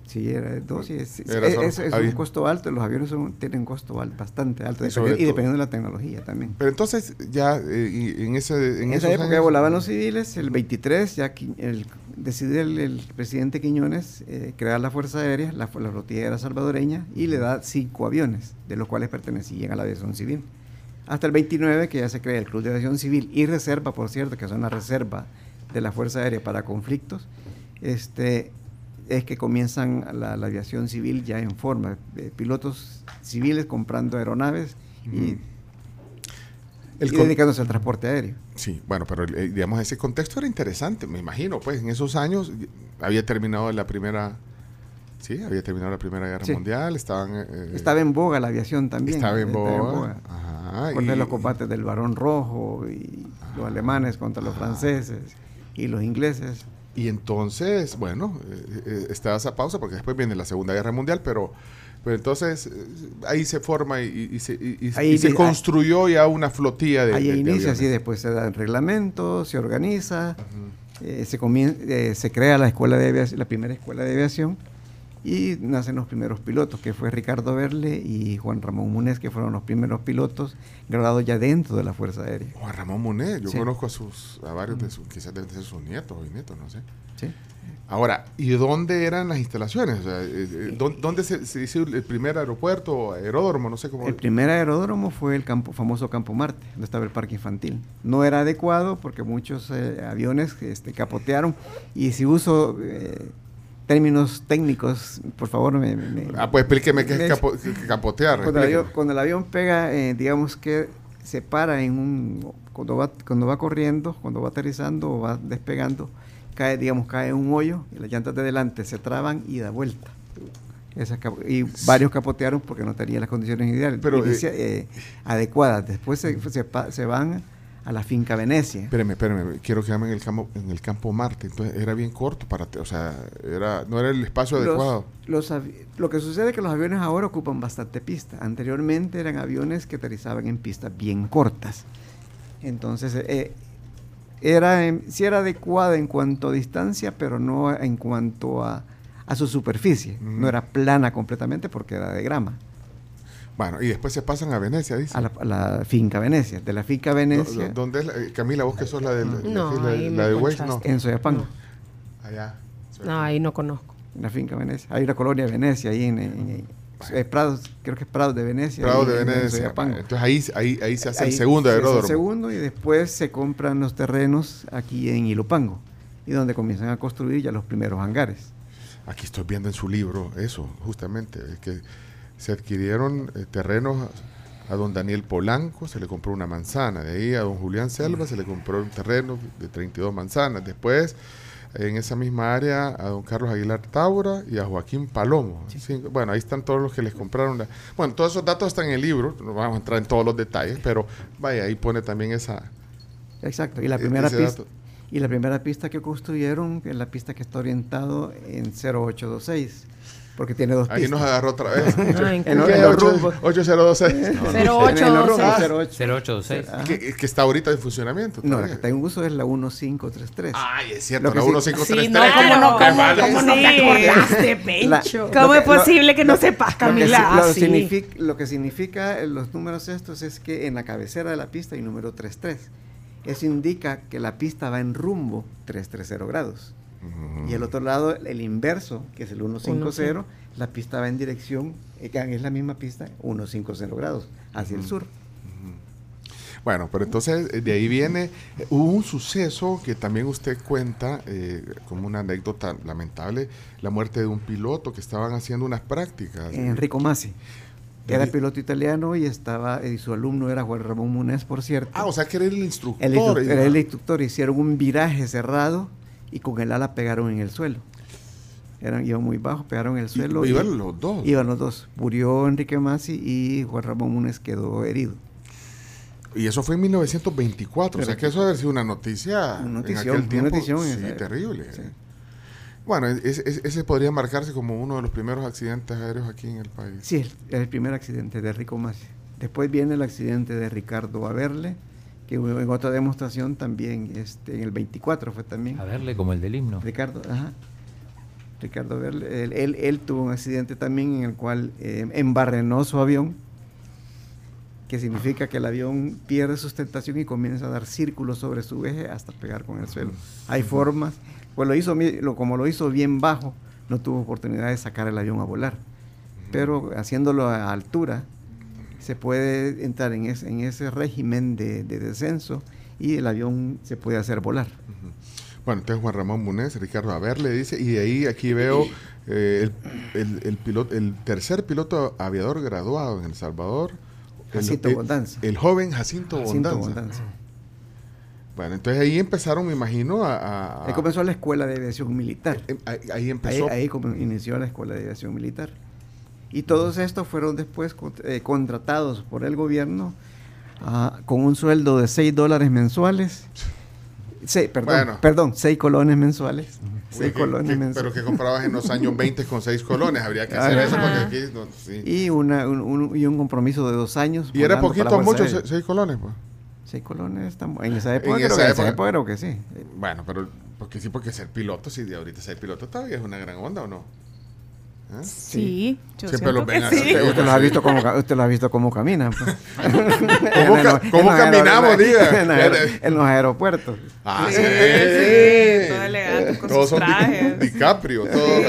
Sí, era dos, sí, es, Era es- solo es- es un costo alto, los aviones son- tienen costo al- bastante alto, Y sobre dependiendo- y de la tecnología también. pero entonces ya eh, y- en ese En esos esa época años- volaban los civiles, el 23 ya el, decide el, el presidente Quiñones eh, crear la Fuerza Aérea, la, la flotilla era salvadoreña, y le da cinco aviones, de los cuales pertenecían a la aviación civil. Hasta el 29 que ya se crea el Club de Aviación Civil y Reserva, por cierto, que son la reserva de la Fuerza Aérea para conflictos, este, es que comienzan la, la aviación civil ya en forma, de pilotos civiles comprando aeronaves y, El y dedicándose al transporte aéreo. Sí, bueno, pero eh, digamos, ese contexto era interesante, me imagino, pues en esos años había terminado la primera, sí, había terminado la Primera Guerra Sí. Mundial, estaban... eh, Estaba en boga la aviación también. estaba en estaba boga. Ajá, Recuerda y- los combates del Barón Rojo y los alemanes contra los franceses y los ingleses. Y entonces, bueno, eh, eh, está esa pausa porque después viene la Segunda Guerra Mundial, pero, pero entonces eh, ahí se forma y, y se, y- Ahí y se di- construyó ya una flotilla de... Ahí de- de inicia, así después se da el reglamento, se organiza, eh, se, comien- eh, se crea la escuela de aviación, la primera escuela de aviación y nacen los primeros pilotos, que fue Ricardo Verle y Juan Ramón Múnez, que fueron los primeros pilotos graduados ya dentro de la Fuerza Aérea. Juan Ramón Monet, yo Sí. conozco a sus a varios de sus, quizás de sus nietos o nietos, no sé. ¿sí? Ahora, ¿y dónde eran las instalaciones? O sea, eh, eh, ¿dó- ¿Dónde se, se hizo el primer aeropuerto o aeródromo? No sé cómo. El primer aeródromo fue el campo, famoso Campo Marte, donde estaba el parque infantil. No era adecuado porque muchos eh, aviones este, capotearon y si uso eh, términos técnicos, por favor me... me- Ah, pues explíqueme qué es capo- capotear. cuando, el avión, cuando el avión pega, eh, digamos que se para en un... Cuando va, cuando va corriendo, cuando va aterrizando o va despegando, cae, digamos, cae en un hoyo y las llantas de delante se traban y da vuelta. Esa capo- y varios capotearon porque no tenían las condiciones ideales, Pero, inicia- eh, adecuadas. Después se, se se van a la finca Venecia. Espérame, espérame, quiero quedarme en el campo, en el campo Marte. Entonces era bien corto para, o sea, era, no era el espacio Los- adecuado. los lo que sucede es que los aviones ahora ocupan bastante pista. Anteriormente eran aviones que aterrizaban en pistas bien cortas. Entonces, eh, era, en- sí era adecuada en cuanto a distancia, pero no en cuanto a, a su superficie. No era plana completamente porque era de grama. Bueno, y después se pasan a Venecia, dice. A la, a la finca Venecia. De la finca Venecia ¿Dónde es la- eh, Camila, vos que sos la, del, la, No, la- ahí la me de Waze? No, en Soyapango. No. allá. No, ahí no conozco. En la finca Venecia. Hay una colonia Venecia ahí en, en- en- eh, Prados, creo que es Prados de Venecia. Prado de en- en Venecia. Soyapango. Entonces ahí, ahí, ahí se hace el segundo se hace aeródromo. El segundo y después se compran los terrenos aquí en Ilupango y donde comienzan a construir ya los primeros hangares. Aquí estoy viendo en su libro eso, justamente, es que se adquirieron eh, terrenos a don Daniel Polanco, se le compró una manzana, de ahí a don Julián Selva se le compró un terreno de 32 manzanas, después en esa misma área a don Carlos Aguilar Taura y a Joaquín Palomo. Sí, bueno, ahí están todos los que les compraron. la- bueno, todos esos datos están en el libro, no vamos a entrar en todos los detalles, pero vaya, ahí pone también esa... Exacto. Y la E- primera pista dato. y la primera pista que construyeron es la pista que está orientado en 0826 porque tiene dos Ahí pistas. nos agarró otra vez. <laughs> Ah, en En. 8026. En- en ocho, los rumbos, seis. 08. 0826. que, que está ahorita en funcionamiento. No, la que está en uso es la 1533. Ay, es cierto, Lo la sí- 1533. Sí, no, ¿cómo no, cómo, cómo no te <laughs> acordaste, <laughs> Pencho? ¿Cómo Lo es que- lo- posible que no sepas, Camila? lo Ah, significa, lo que significa los números estos es que en la cabecera de la pista hay número 33. Eso indica que la pista va en rumbo 330 grados. Y el otro lado, el inverso, que es el 150, la pista va en dirección, eh, es la misma pista, 150 grados, hacia el sur. Bueno, pero entonces eh, de ahí viene, eh, hubo un suceso que también usted cuenta eh, como una anécdota lamentable, la muerte de un piloto que estaban haciendo unas prácticas. Enrico Masi, que era piloto italiano y estaba y su alumno era Juan Ramón Munez, por cierto. Ah, o sea que era el instructor. El instru- y- era el instructor, hicieron un viraje cerrado y con el ala pegaron en el suelo. Eran, iban muy bajos, pegaron el suelo. Y- iban los dos. Iban los dos. Murió Enrique Masi y Juan Ramón Múnez quedó herido. Y eso fue en 1924, o sea que eso debe ser una noticia Una en notición, aquel tiempo. una notición en sí, esa terrible. Sí. Bueno, ese podría marcarse como uno de los primeros accidentes aéreos aquí en el país. Sí, el, el primer accidente de Rico Masi. Después viene el accidente de Ricardo Averle, que en otra demostración también, este, en el 24 fue también. A verle como el del himno. Ricardo, ajá. Ricardo Averle, él, él- él tuvo un accidente también en el cual eh, embarrenó su avión, que significa que el avión pierde sustentación y comienza a dar círculos sobre su eje hasta pegar con el suelo. Hay formas, pues lo hizo, lo- como lo hizo bien bajo, no tuvo oportunidad de sacar el avión a volar. Pero haciéndolo a altura, se puede entrar en ese, en ese régimen de, de descenso y el avión se puede hacer volar. Bueno, entonces Juan Ramón Munez, Ricardo Averle dice, y de ahí aquí veo eh, el, el- el piloto, el tercer piloto aviador graduado en El Salvador. Jacinto el, Bondanza. El joven Jacinto, Jacinto Bondanza. Bondanza. Bueno, entonces ahí empezaron, me imino, a... a- Ahí comenzó la escuela de aviación militar. em- ahí, empezó. ahí inició la escuela de aviación militar. Y todos estos fueron después eh, contratados por el gobierno ah, con un sueldo de 6 dólares mensuales. Seis, perdón, Bueno. perdón, 6 colones mensuales. Uy, 6 que- colones que- mensuales. pero que comprabas en los años 20 con 6 colones, habría que hacer eso ajá. porque aquí... no, sí. Y, una, un, un- y un compromiso de dos años. Y era poquito o mucho, Fuerza Aérea. 6 colones, pues. Seis colones, tam- en esa época, En creo, esa que, en época. esa época creo que sí. Bueno, pero porque sí, porque ser piloto, sí, de ahorita ser piloto todavía es una gran onda, ¿o no? ¿Eh? Sí, yo Siempre lo siento ven sí. Usted, usted lo ha visto cómo, usted lo ha visto cómo caminan. pues. <laughs> ¿Cómo, En ca- los- cómo en los caminamos, diga? En, los aer- en los aeropuertos. Ah, sí. Sí, sí, todo elegante con Todos sus son Di- trajes. DiCaprio, todo.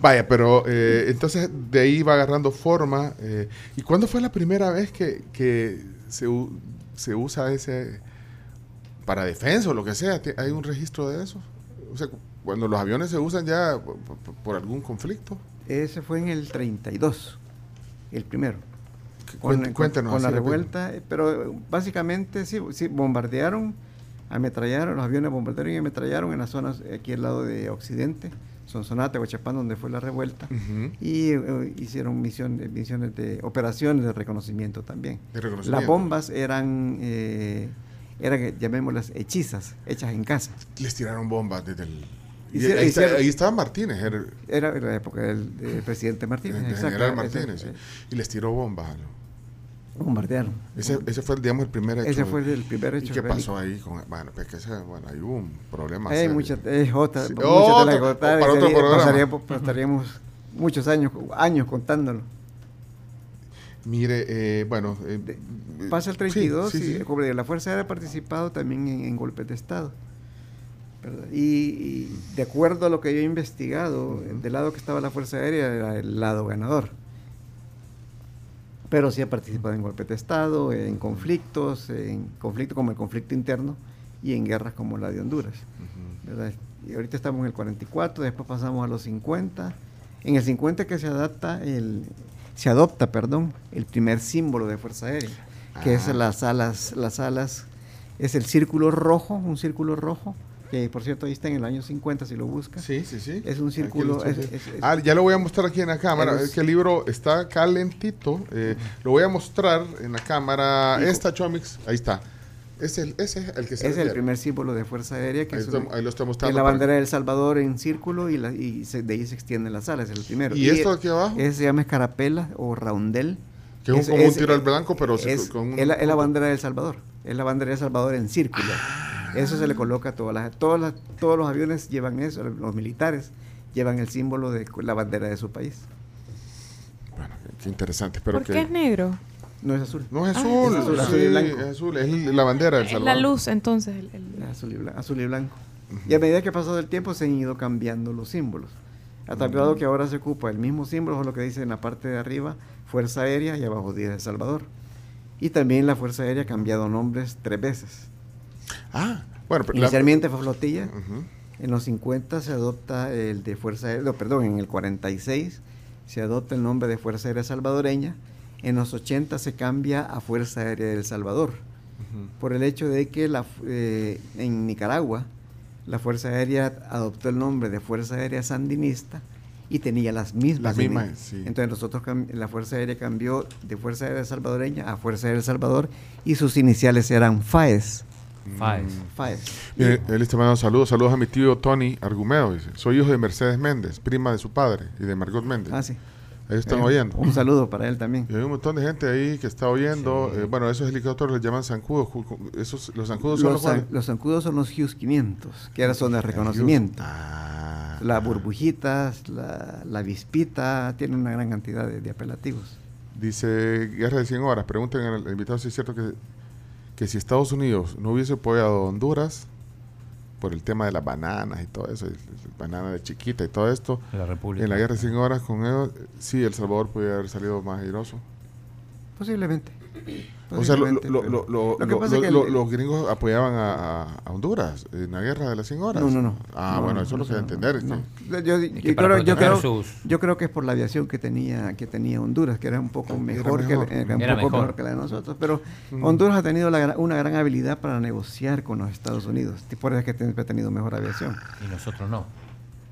Vaya, pero eh, entonces de ahí va agarrando forma. eh, ¿Y cuándo fue la primera vez que, que se, usa ese para defensa o lo que sea? ¿Ti- ¿Hay un registro de eso? O sea, cu- cuando los aviones se usan ya por algún conflicto. Ese fue en el 32, el primero. Con, cuéntanos con la revuelta, eh, pero básicamente sí, sí, bombardearon, ametrallaron, los aviones bombardearon y ametrallaron en las zonas eh, aquí al lado de Occidente, Sonsonate, Huachapán, donde fue la revuelta, y eh, hicieron misiones, misiones de operaciones de reconocimiento también. De reconocimiento. Las bombas eran, eh, eran, llamémoslas, hechizas, hechas en casa. Les tiraron bombas desde el... y Hicieron- ahí, está- ahí estaba Martínez, era Era la época del, del presidente Martínez. el exacto, general Martínez, sí. eh, y les tiró bombas. a Bombardearon. Ese, ese fue, digamos, el primer hecho. Ese fue el primer hecho ¿Y qué pasó ahí? Con, bueno, pues que ese, bueno, hubo un problema. Hay muchas, es otra, Sí. muchas contar, para otro sería- programa. pasaríamos, pasaríamos muchos años, años contándolo. Mire, eh, bueno. eh, eh, Pasa el sí, 32 sí, y sí. como digo, la Fuerza Aérea ha participado también en, en golpes de Estado. Y, y de acuerdo a lo que yo he investigado, del lado que estaba la Fuerza Aérea era el lado ganador. Pero sí ha participado en golpes de Estado, en conflictos, en conflictos como el conflicto interno y en guerras como la de Honduras. Ujú. ¿verdad? Y ahorita estamos en el 44, después pasamos a los 50. En el 50 que se adapta el se adopta, perdón, el primer símbolo de Fuerza Aérea, que es Ah. las alas, las alas es el círculo rojo, un círculo rojo, que por cierto ahí está en el año 50 si lo buscas. Sí, sí, sí. Es un círculo, es- es- es- ah, ya lo voy a mostrar aquí en la cámara. Es- que el libro está calentito. eh, lo voy a mostrar en la cámara. Esta Chomix, ahí está. Es el, ese es el que se Es el primer símbolo de Fuerza Aérea, que Ahí es, está- un- ahí lo está mostrando es la bandera de El Salvador en círculo y, la- y se- de ahí se extienden las alas, es el primero. ¿Y esto aquí abajo? ese se llama escarapela o raundel. Que es, como un tiro al blanco, pero con un- es la, es la bandera de El Salvador. Es la bandera de El Salvador en círculo. Eso se le coloca a todas las, todas las- todos los aviones llevan eso, los militares llevan el símbolo de la bandera de su país. Bueno, qué interesante. Espero ¿Por que... qué es negro? No es azul. No es Ah, azul, es azul, sí, azul y blanco. es azul, es la bandera del la Salvador. luz, entonces. el- el- Es azul y, blan- azul y blanco. Y a medida que ha pasado el tiempo se han ido cambiando los símbolos. A tal grado que ahora se ocupa el mismo símbolo, es lo que dice en la parte de arriba, Fuerza Aérea y abajo dice El Salvador. Y también la Fuerza Aérea ha cambiado nombres tres veces. Ah, bueno, pero la- Inicialmente fue flotilla, en los 50 se adopta el de Fuerza Aérea, no, perdón, en el 46 se adopta el nombre de Fuerza Aérea Salvadoreña, en los 80 se cambia a Fuerza Aérea del Salvador, por el hecho de que la, eh, en Nicaragua la Fuerza Aérea adoptó el nombre de Fuerza Aérea Sandinista y tenía las mismas. Las mismas, sí. Entonces nosotros, la Fuerza Aérea cambió de Fuerza Aérea Salvadoreña a Fuerza Aérea El Salvador y sus iniciales eran FAES. Faes. FAES. Mire, él está mandando saludos. Saludos a mi tío Tony Argumedo. Dice: Soy hijo de Mercedes Méndez, prima de su padre y de Margot Méndez. Ah, sí. Ahí están Eh, oyendo. Un saludo para él también. Y hay un montón de gente ahí que está oyendo. Sí. Eh, bueno, esos helicópteros les llaman zancudos. Esos, los zancudos son Los, los los zancudos son los Hughes 500, que ahora son de reconocimiento. Ah, Las burbujitas, la, la vispita, tiene una gran cantidad de, de apelativos. Dice Guerra de 100 horas. Pregunten al invitado si es cierto que, que si Estados Unidos no hubiese apoyado a Honduras por el tema de las bananas y todo eso, banana de chiquita y todo esto, La República. en la Guerra de 100 horas con ellos, sí, El Salvador podría haber salido más airoso. Posiblemente. O sea, lo- lo- lo- lo- lo que lo- pasa es lo- que lo- el- los gringos apoyaban a, a- Honduras en la Guerra de las 100 horas. No, no, no. Ah, No, bueno, no, eso no, lo quería no, entender. no. sí. Yo, yo que creo, yo, creo, sus- yo creo que es por la aviación que tenía que tenía Honduras, que era un poco mejor, mejor. Que, era un Era poco mejor. mejor que la de nosotros. Pero Honduras ha tenido la una gran habilidad para negociar con los Estados Unidos. Por eso es que siempre ha tenido mejor aviación. Y nosotros no.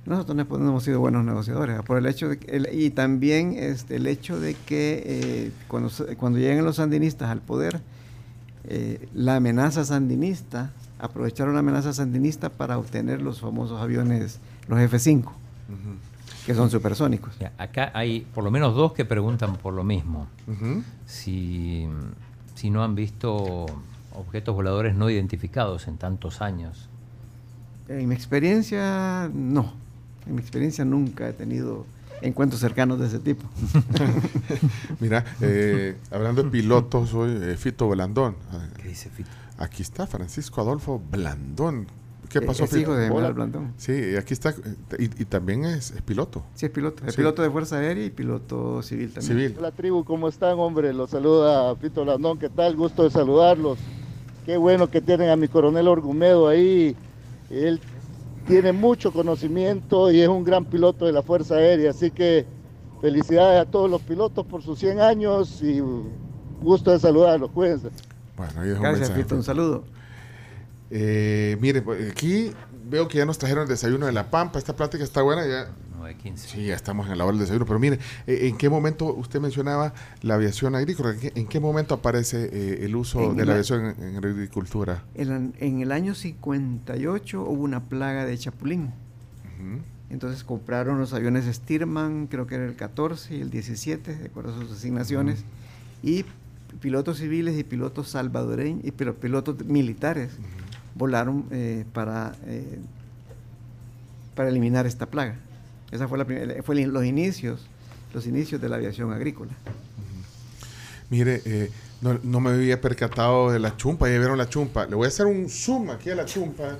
Nosotros no hemos- sido buenos negociadores, por el hecho de que- el- y también este, el hecho de que eh, cuando, cuando llegan los sandinistas al poder, eh, la amenaza sandinista, aprovecharon la amenaza sandinista para obtener los famosos aviones, los F-5, que son supersónicos. Ya, acá hay por lo menos dos que preguntan por lo mismo. Si, si no han visto objetos voladores no identificados en tantos años. En mi experiencia, no. En mi experiencia nunca he tenido encuentros cercanos de ese tipo. <laughs> Mira, eh, hablando de pilotos, soy eh, Fito Blandón. ¿Qué dice Fito? Aquí está Francisco Adolfo Blandón. ¿Qué pasó, Es hijo de Hola. Manuel Blandón. Sí, aquí está. eh, Y, y también es, es piloto Sí, es piloto. Es Sí. piloto de Fuerza Aérea y piloto civil también. civil. Hola tribu, ¿cómo están, hombre? Los saluda Pito Landón, ¿qué tal? Gusto de saludarlos. Qué bueno que tienen a mi coronel Orgumedo ahí. Él tiene mucho conocimiento y es un gran piloto de la Fuerza Aérea, así que felicidades a todos los pilotos por sus 100 años y gusto de saludarlos, cuídense. Bueno, ahí es un Gracias. Fito. Un saludo. Eh, mire, pues, aquí veo que ya nos trajeron el desayuno de la Pampa. Esta plática está buena. Ya, 9.15. sí, ya estamos en la hora del desayuno. Pero mire, eh, ¿en qué momento usted mencionaba la aviación agrícola? ¿En qué, en qué momento aparece eh, el uso En de la- aviación en, en agricultura? En, en el año 58 hubo una plaga de chapulín. Entonces compraron los aviones Stearman, creo que era el 14 y el 17, de acuerdo a sus asignaciones, y pilotos civiles y pilotos salvadoreños y pil- pilotos militares volaron eh, para, eh, para eliminar esta plaga. Esa fue, la primera, fue el- los inicios, los inicios de la aviación agrícola. Mire, eh, no, no me había percatado de la chumpa. Ya vieron la chumpa. Le voy a hacer un zoom aquí a la chumpa.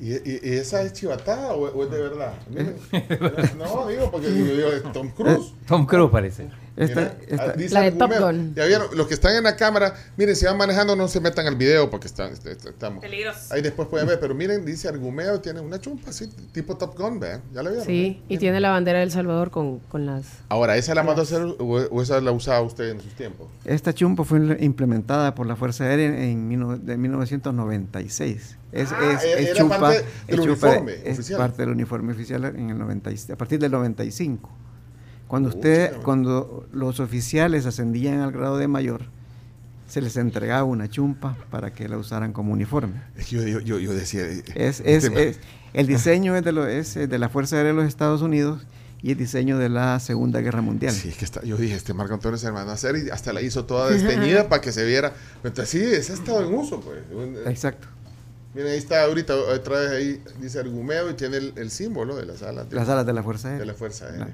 ¿Y, y- y esa es chivatada o, o es de verdad? <laughs> No, digo, porque digo, digo, es Tom Cruise. Tom Cruise parece. Esta, Mira, esta- ah, dice La de Top. Gun. Ya vieron, los que están en la cámara, miren, si van manejando no se metan al video porque están, est- est- estamos. Peligroso. Ahí después pueden ver, pero miren, dice Argumeo, tiene una chumpa así, tipo Top Gun, ¿vean? ¿Ya la vieron? Sí, y tiene la bandera de El Salvador con, con las... Ahora, ¿esa la mandó a hacer o, o esa la usaba usted en sus tiempos? Esta chumpa fue implementada por la Fuerza Aérea en mil- de 1996. Es, Ah, es, es chumpa, parte del es chumpa- uniforme es oficial. parte del uniforme oficial en el 90, y- a partir del 95. Cuando usted, cuando los oficiales ascendían al grado de mayor, se les entregaba una chumpa para que la usaran como uniforme. Es que yo, yo, yo, yo decía... eh, Es, es, este- es- el diseño es de, lo, es eh, de la Fuerza Aérea de los Estados Unidos y el diseño de la Segunda Guerra Mundial. Sí, es que está, yo dije, este Marco Antonio se mandó a hacer y hasta la hizo toda desteñida <laughs> para que se viera. Entonces, sí, esa ha estado en uso, pues. Un- Exacto. Miren, ahí está ahorita, otra vez ahí dice Argumeo y tiene el, el símbolo de las alas de, Las alas de la Fuerza Aérea. de la Fuerza Aérea. Claro.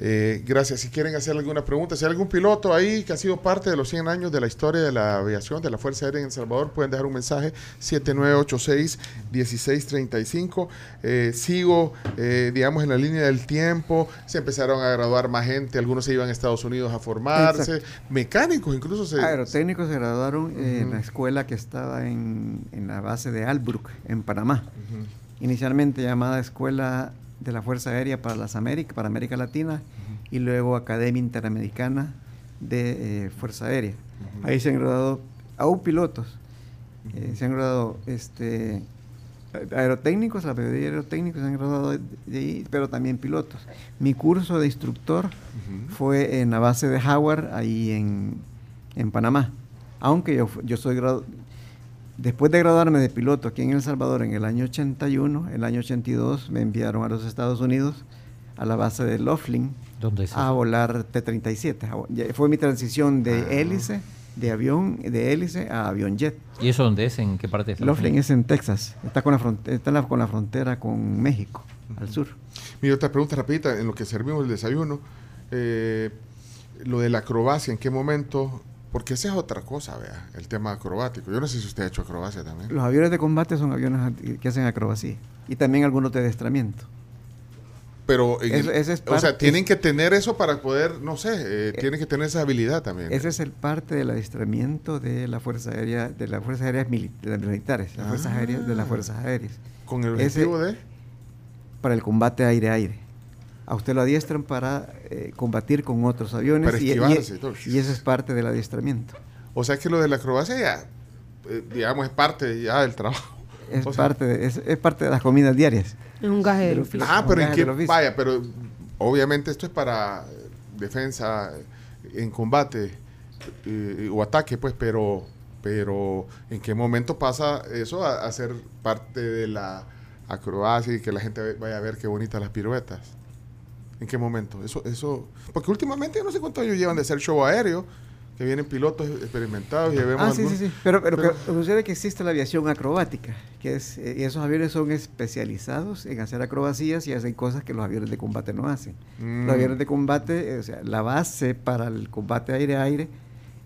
Eh, gracias. Si quieren hacer alguna pregunta, si hay algún piloto ahí que ha sido parte de los 100 años de la historia de la aviación de la Fuerza Aérea en El Salvador, pueden dejar un mensaje 7986-1635. Eh, sigo, eh, digamos, en la línea del tiempo. Se empezaron a graduar más gente, algunos se iban a Estados Unidos a formarse, mecánicos incluso se... Aerotécnicos se graduaron en la escuela que estaba en, en la base de Albrook, en Panamá. Inicialmente llamada Escuela de la Fuerza Aérea para las Américas, para América Latina, y luego Academia Interamericana de eh, Fuerza Aérea. Ahí se han graduado aún pilotos. eh, se han graduado este, aerotécnicos, la mayoría de aerotécnicos se han graduado de, de ahí, pero también pilotos. Mi curso de instructor fue en la base de Howard, ahí en, en Panamá. Aunque yo, yo soy gradu- Después de graduarme de piloto aquí en El Salvador en el año 81, el año 82 me enviaron a los Estados Unidos a la base de Laughlin ¿Dónde es a volar T-37. a vo- ya Fue mi transición de Ah. hélice, de avión, de hélice a avión jet. ¿Y eso dónde es? ¿En qué parte de Estados Laughlin es en Texas, está con la, fron- está la- con la frontera con México, al sur. Mira, otra pregunta rapidita, en lo que servimos el desayuno. eh, lo de la acrobacia, ¿en qué momento? Porque esa es otra cosa, vea, el tema acrobático. Yo no sé si usted ha hecho acrobacia también. Los aviones de combate son aviones que hacen acrobacía y también algunos de adiestramiento. Pero, en Eso- el- ese es o sea, tienen que tener eso para poder, no sé, eh, tienen que tener esa habilidad también. Ese es el parte del adiestramiento de la Fuerza Aérea, de las Fuerzas Aéreas mili- de las militares, las Fuerzas Aéreas de las Fuerzas Aéreas, Con el ese- objetivo de... para el combate aire-aire. A usted lo adiestran para eh, combatir con otros aviones Para y, y- esquivarse y eso es parte del adiestramiento. O sea que lo de la acrobacia ya, eh, digamos, es parte ya del trabajo. Es, O sea, parte de, es, es parte de las comidas diarias. Es un gaje del oficio. Ah, pero en qué, vaya, pero obviamente esto es para eh, defensa en combate eh, o ataque, pues, pero, pero ¿en qué momento pasa eso a, a ser parte de la acrobacia y que la gente vaya a ver qué bonitas las piruetas? ¿En qué momento? Eso, eso, porque últimamente yo no sé cuántos años llevan de hacer show aéreo, que vienen pilotos experimentados y vemos Ah, sí, sí, algunos- sí. Pero, pero, pero- que sucede que existe la aviación acrobática, que es, eh, y esos aviones son especializados en hacer acrobacías y hacen cosas que los aviones de combate no hacen. Mm. Los aviones de combate, eh, o sea, la base para el combate aire-aire,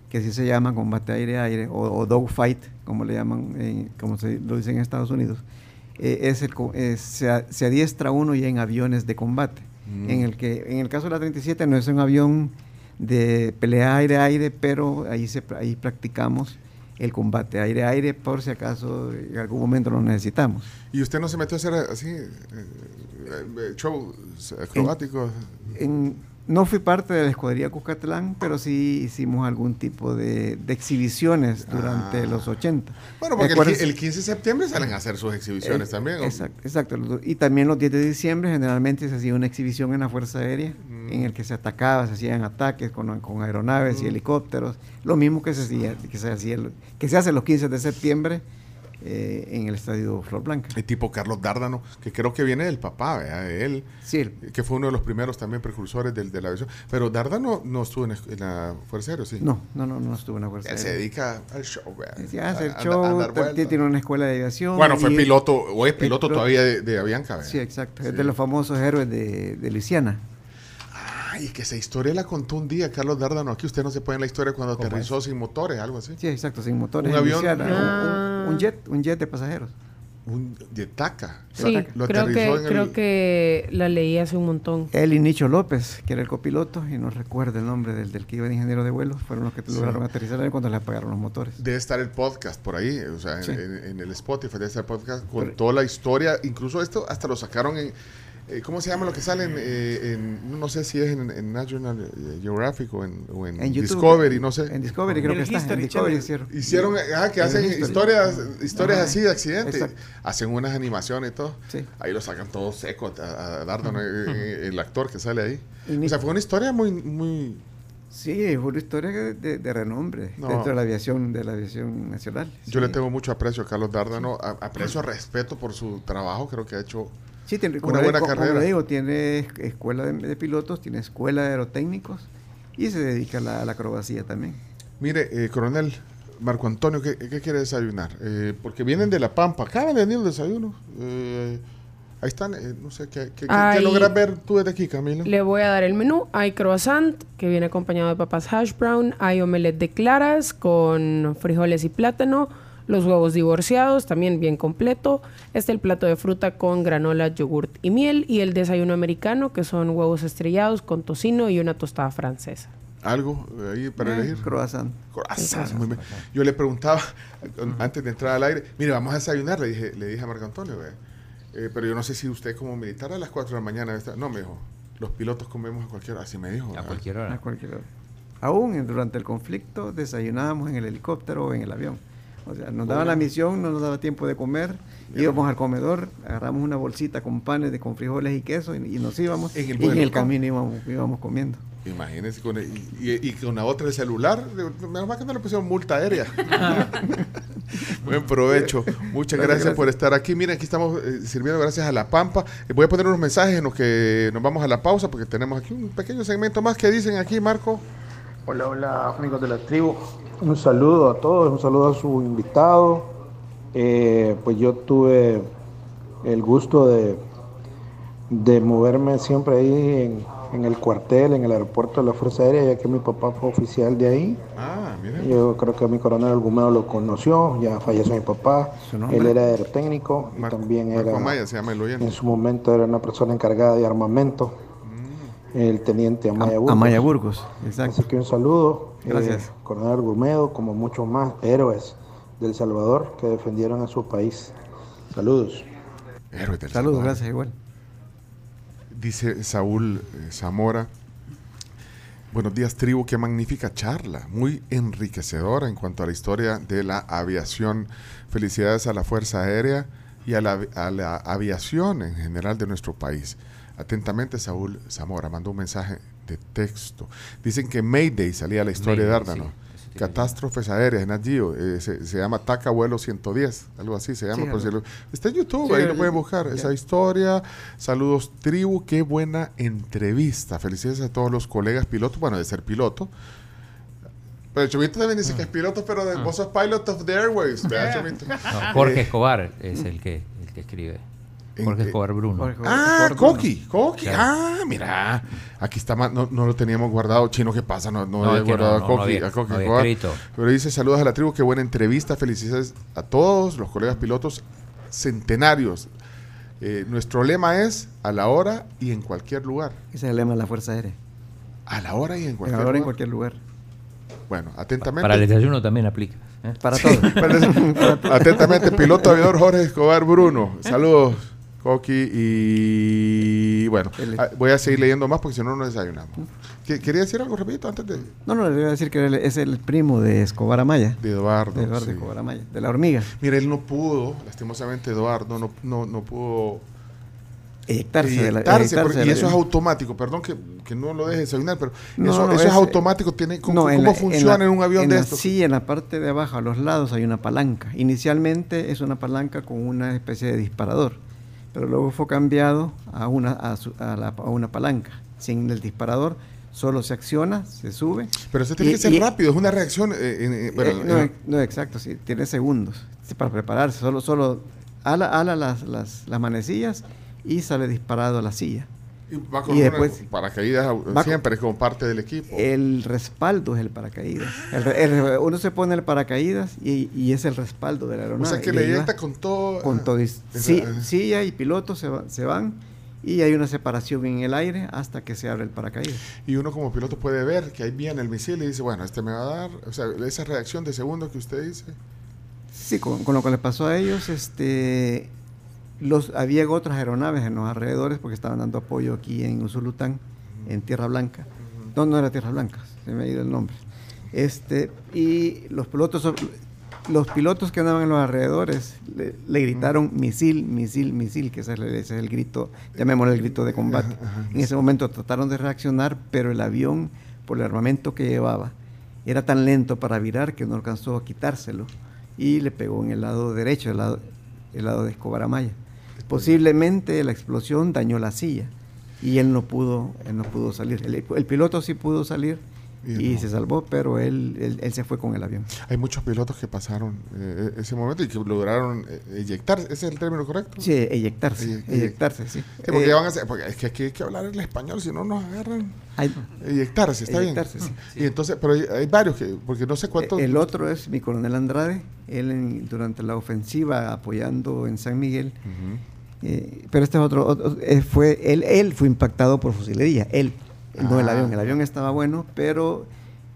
que así se llama combate aire-aire, o, o dogfight, como le llaman, en- como se lo dicen en Estados Unidos, eh, es el, eh, se, se adiestra uno ya en aviones de combate. Mm. En el que, en el caso de la 37 no es un avión de pelea aire-aire, pero ahí, se, ahí practicamos el combate aire-aire por si acaso en algún momento lo necesitamos. ¿Y usted no se metió a hacer así eh, eh, shows acrobáticos? En- no fui parte de la escuadrilla Cuscatlán, pero sí hicimos algún tipo de, de exhibiciones durante Ah. los 80. Bueno, porque el, el 15 de septiembre salen a hacer sus exhibiciones Eh, también. ¿o? Exacto, exacto. Y también los 10 de diciembre generalmente se hacía una exhibición en la Fuerza Aérea Mm. en el que se atacaba, se hacían ataques con, con aeronaves y Mm. helicópteros. Lo mismo que se hacía, que se, hacía que se hace los 15 de septiembre eh, en el Estadio Flor Blanca. El tipo Carlos Dárdano, que creo que viene del papá, ¿verdad? De él, Sí, el- que fue uno de los primeros también precursores del, de la aviación. Pero Dárdano no estuvo en, en la Fuerza Aérea, ¿sí? no, no, no, no estuvo en la Fuerza Él se Aérea. dedica al show, ¿verdad? Sí, hace el show, tiene una escuela de aviación. Bueno, fue piloto, o es piloto todavía de, Avianca, ¿verdad? Sí, exacto. Es de los famosos héroes de, de Luisiana. Ay, que esa historia la contó un día Carlos Dárdano. Aquí usted no se puede en la historia cuando ¿Cómo aterrizó sin motores, algo así. Sí, exacto, sin motores. Un avión. Ah. Un, un jet, un jet de pasajeros. Un de Taca. Sí, Lo creo que, en el- creo que la leí hace un montón. Él y Nicho López, que era el copiloto, y no recuerdo el nombre del, del que iba de ingeniero de vuelo, fueron los que Sí. lograron aterrizar ahí cuando le apagaron los motores. Debe estar el podcast por ahí, o sea, en- Sí. en, en el Spotify debe estar el podcast con Pero- toda la historia, incluso esto hasta lo sacaron en, eh, ¿cómo se llama lo que sale en, eh, en- no sé si es en, en National eh, Geographic o en, o en En YouTube. Discovery, no sé. En Discovery creo En que está. History en Discovery hicieron. Hicieron, ah, que En hacen historias, historias Ajá. así de accidentes, Exacto. hacen unas animaciones y todo. Sí. Ahí lo sacan todo seco a, a el actor que sale ahí. Y O sea, fue una historia muy, muy, Sí, fue una historia de, renombre No. dentro de la aviación, de la aviación nacional. Yo Sí. le tengo mucho aprecio a Carlos Dárdano, a- aprecio, respeto por su trabajo, creo que ha hecho Sí, tiene, como Una le- buena como carrera. le digo, tiene es- escuela de, de pilotos, tiene escuela de aerotécnicos y se dedica a la, a la acrobacía también. Mire, eh, coronel Marco Antonio, ¿qué, qué quiere desayunar? Eh, porque vienen de La Pampa, acaban de venir el desayuno. Eh, ahí están, eh, no sé, ¿qué, qué, Ahí- qué logras ver tú desde aquí, Camilo? Le voy a dar el menú. Hay croissant, que viene acompañado de papas hash brown. Hay omelette de claras con frijoles y plátano. Los huevos divorciados, también bien completo. Este el plato de fruta con granola, yogurt y miel. Y el desayuno americano, que son huevos estrellados con tocino y una tostada francesa. ¿Algo eh, ahí para Eh, elegir? croissant. Croissant, muy bien. Yo le preguntaba <laughs> antes de entrar al aire, mire, vamos a desayunar, le dije, le dije a Marco Antonio, ve, eh, pero yo no sé si usted como militar a las 4 de la mañana, está- no, me dijo, los pilotos comemos a cualquier hora, así me dijo. A ¿verdad? cualquier A hora. cualquier hora. Aún durante el conflicto desayunábamos en el helicóptero o en el avión. O sea, nos daba la misión, no nos daba tiempo de comer, íbamos al comedor, agarramos una bolsita con panes, de, con frijoles y queso y, y nos íbamos. En el y en el ¿no? camino íbamos, íbamos comiendo. Imagínense, con el- y, con la otra el celular. Menos mal que no le pusieron multa aérea. <laughs> Buen provecho. Muchas gracias, por estar aquí. Miren, aquí estamos eh, sirviendo gracias a La Pampa. Eh, voy a poner unos mensajes en los que nos vamos a la pausa porque tenemos aquí un pequeño segmento más. ¿Qué dicen aquí, Marco? Hola, hola, amigos de la tribu. Un saludo a todos, un saludo a su invitado. Eh, pues yo tuve el gusto de, de moverme siempre ahí en, en el cuartel, en el aeropuerto de la Fuerza Aérea, ya que mi papá fue oficial de ahí. Ah, miren. Yo creo que mi coronel Algumeo lo conoció, ya falleció mi papá. Él era aerotécnico y Marco, también Marco era, Amaya se llama el en su momento era una persona encargada de armamento, el teniente Amaya Burgos. Amaya Burgos, exacto. Así que un saludo. Gracias. eh, Coronel Gurmedo, como muchos más héroes del Salvador que defendieron a su país. Saludos. Héroes del Saludos, Salvador. gracias igual. Dice Saúl eh, Zamora. Buenos días, tribu. Qué magnífica charla. Muy enriquecedora en cuanto a la historia de la aviación. Felicidades a la Fuerza Aérea y a la, a la aviación en general de nuestro país. Atentamente, Saúl Zamora mandó un mensaje de texto. Dicen que Mayday salía la historia de Mayday, Árdano. sí, eso tiene Catástrofes aéreas en Agio. eh, se, se llama Taca Vuelo 110, algo así se llama. Sí, por si lo- está en YouTube, ahí lo pueden buscar. ya. Esa historia. Saludos, tribu. Qué buena entrevista. Felicidades a todos los colegas pilotos. Bueno, de ser piloto. Pero el Chomito también dice que es piloto, pero de, vos sos pilot of the airways. <laughs> No, Jorge Eh, Escobar es el que, el que escribe. ¿En Jorge? Escobar Bruno. Jorge- Ah, Jorge Bruno. Coqui, Coqui. Claro. Ah, mira. Aquí está, ma- no, no lo teníamos guardado. Chino, ¿qué pasa? No, no, No, había guardado no, a no Coqui. había- a Coqui Escobar. Pero dice saludos a la tribu, qué buena entrevista. Felicidades a todos los colegas pilotos centenarios. Eh, nuestro lema es a la hora y en cualquier lugar. Ese es el lema de la Fuerza Aérea. A la hora y en cualquier Ahora en lugar. cualquier lugar. Bueno, atentamente. Para el desayuno también aplica. ¿eh? Para todos. <laughs> Atentamente, piloto aviador Jorge Escobar Bruno. Saludos, Coqui. Y bueno, ah, voy a seguir leyendo más porque si no, no desayunamos. ¿Qué- ¿Quería decir algo rapidito antes de, No, no, le iba a decir que es el primo de Escobar Amaya. de Eduardo? De Eduardo sí. Escobar Amaya, de la hormiga. Mira, él no pudo, lastimosamente Eduardo, no, no, no pudo Eyectarse, de la, eyectarse, porque- y eso es automático. Perdón que, que no lo deje desayunar, pero No, eso, no, eso es, es- automático. Tiene, ¿Cómo, No, en cómo la- funciona en, la- un avión en de estos? Sí, en la parte de abajo, a los lados, hay una palanca. Inicialmente es una palanca con una especie de disparador, pero luego fue cambiado a una, a, su- a la- a una palanca. Sin el disparador, solo se acciona, se sube. Pero eso tiene Y- que ser y- rápido, es una reacción. eh, en- bueno, Eh, no, en- no, exacto, sí, tiene segundos para prepararse. Solo, solo ala, ala las, las, las manecillas y sale disparado a la silla. Y va con y después- paracaídas siempre es como parte del equipo. El respaldo es el paracaídas. El uno se pone el paracaídas y, y es el respaldo de la o aeronave. sea que le eyecta con todo. con ah, todo. esa- sí, ah, silla y piloto se, va- se van y hay una separación en el aire hasta que se abre el paracaídas. Y uno como piloto puede ver que ahí viene el misil y dice, bueno, este me va a dar. O sea, esa reacción de segundo que usted dice. Sí, con, con lo que le pasó a ellos, este, los, había otras aeronaves en los alrededores porque estaban dando apoyo aquí en Usulután, en Tierra Blanca. No, no era Tierra Blanca, se me ha ido el nombre. Este, y los pilotos, los pilotos que andaban en los alrededores le, le gritaron misil, misil, misil, que ese es, el, ese es el grito, llamémosle el grito de combate. En ese momento trataron de reaccionar, pero el avión, por el armamento que llevaba, era tan lento para virar que no alcanzó a quitárselo y le pegó en el lado derecho, el lado, el lado de Escobar Amaya. Posiblemente la explosión dañó la silla y él no pudo, él no pudo salir. El, el piloto sí pudo salir Y y se salvó, pero él, él, él se fue con el avión. Hay muchos pilotos que pasaron eh, ese momento y que lograron eh, eyectar. ¿Ese es el término correcto? Sí, eyectarse, Eye- eyectarse, sí. Sí, porque Eh, van a hacer- porque es que aquí hay que hablar el español, si no nos agarran. hay- Eyectarse, está Eyectarse, bien. sí. Y entonces, pero hay, hay varios que, porque no sé cuántos. El otro es mi coronel Andrade, él en- durante la ofensiva apoyando en San Miguel, Ujú. Eh, pero este es otro, otro- eh, fue, él, él fue impactado por fusilería, él, no el Ah. avión, el avión estaba bueno, pero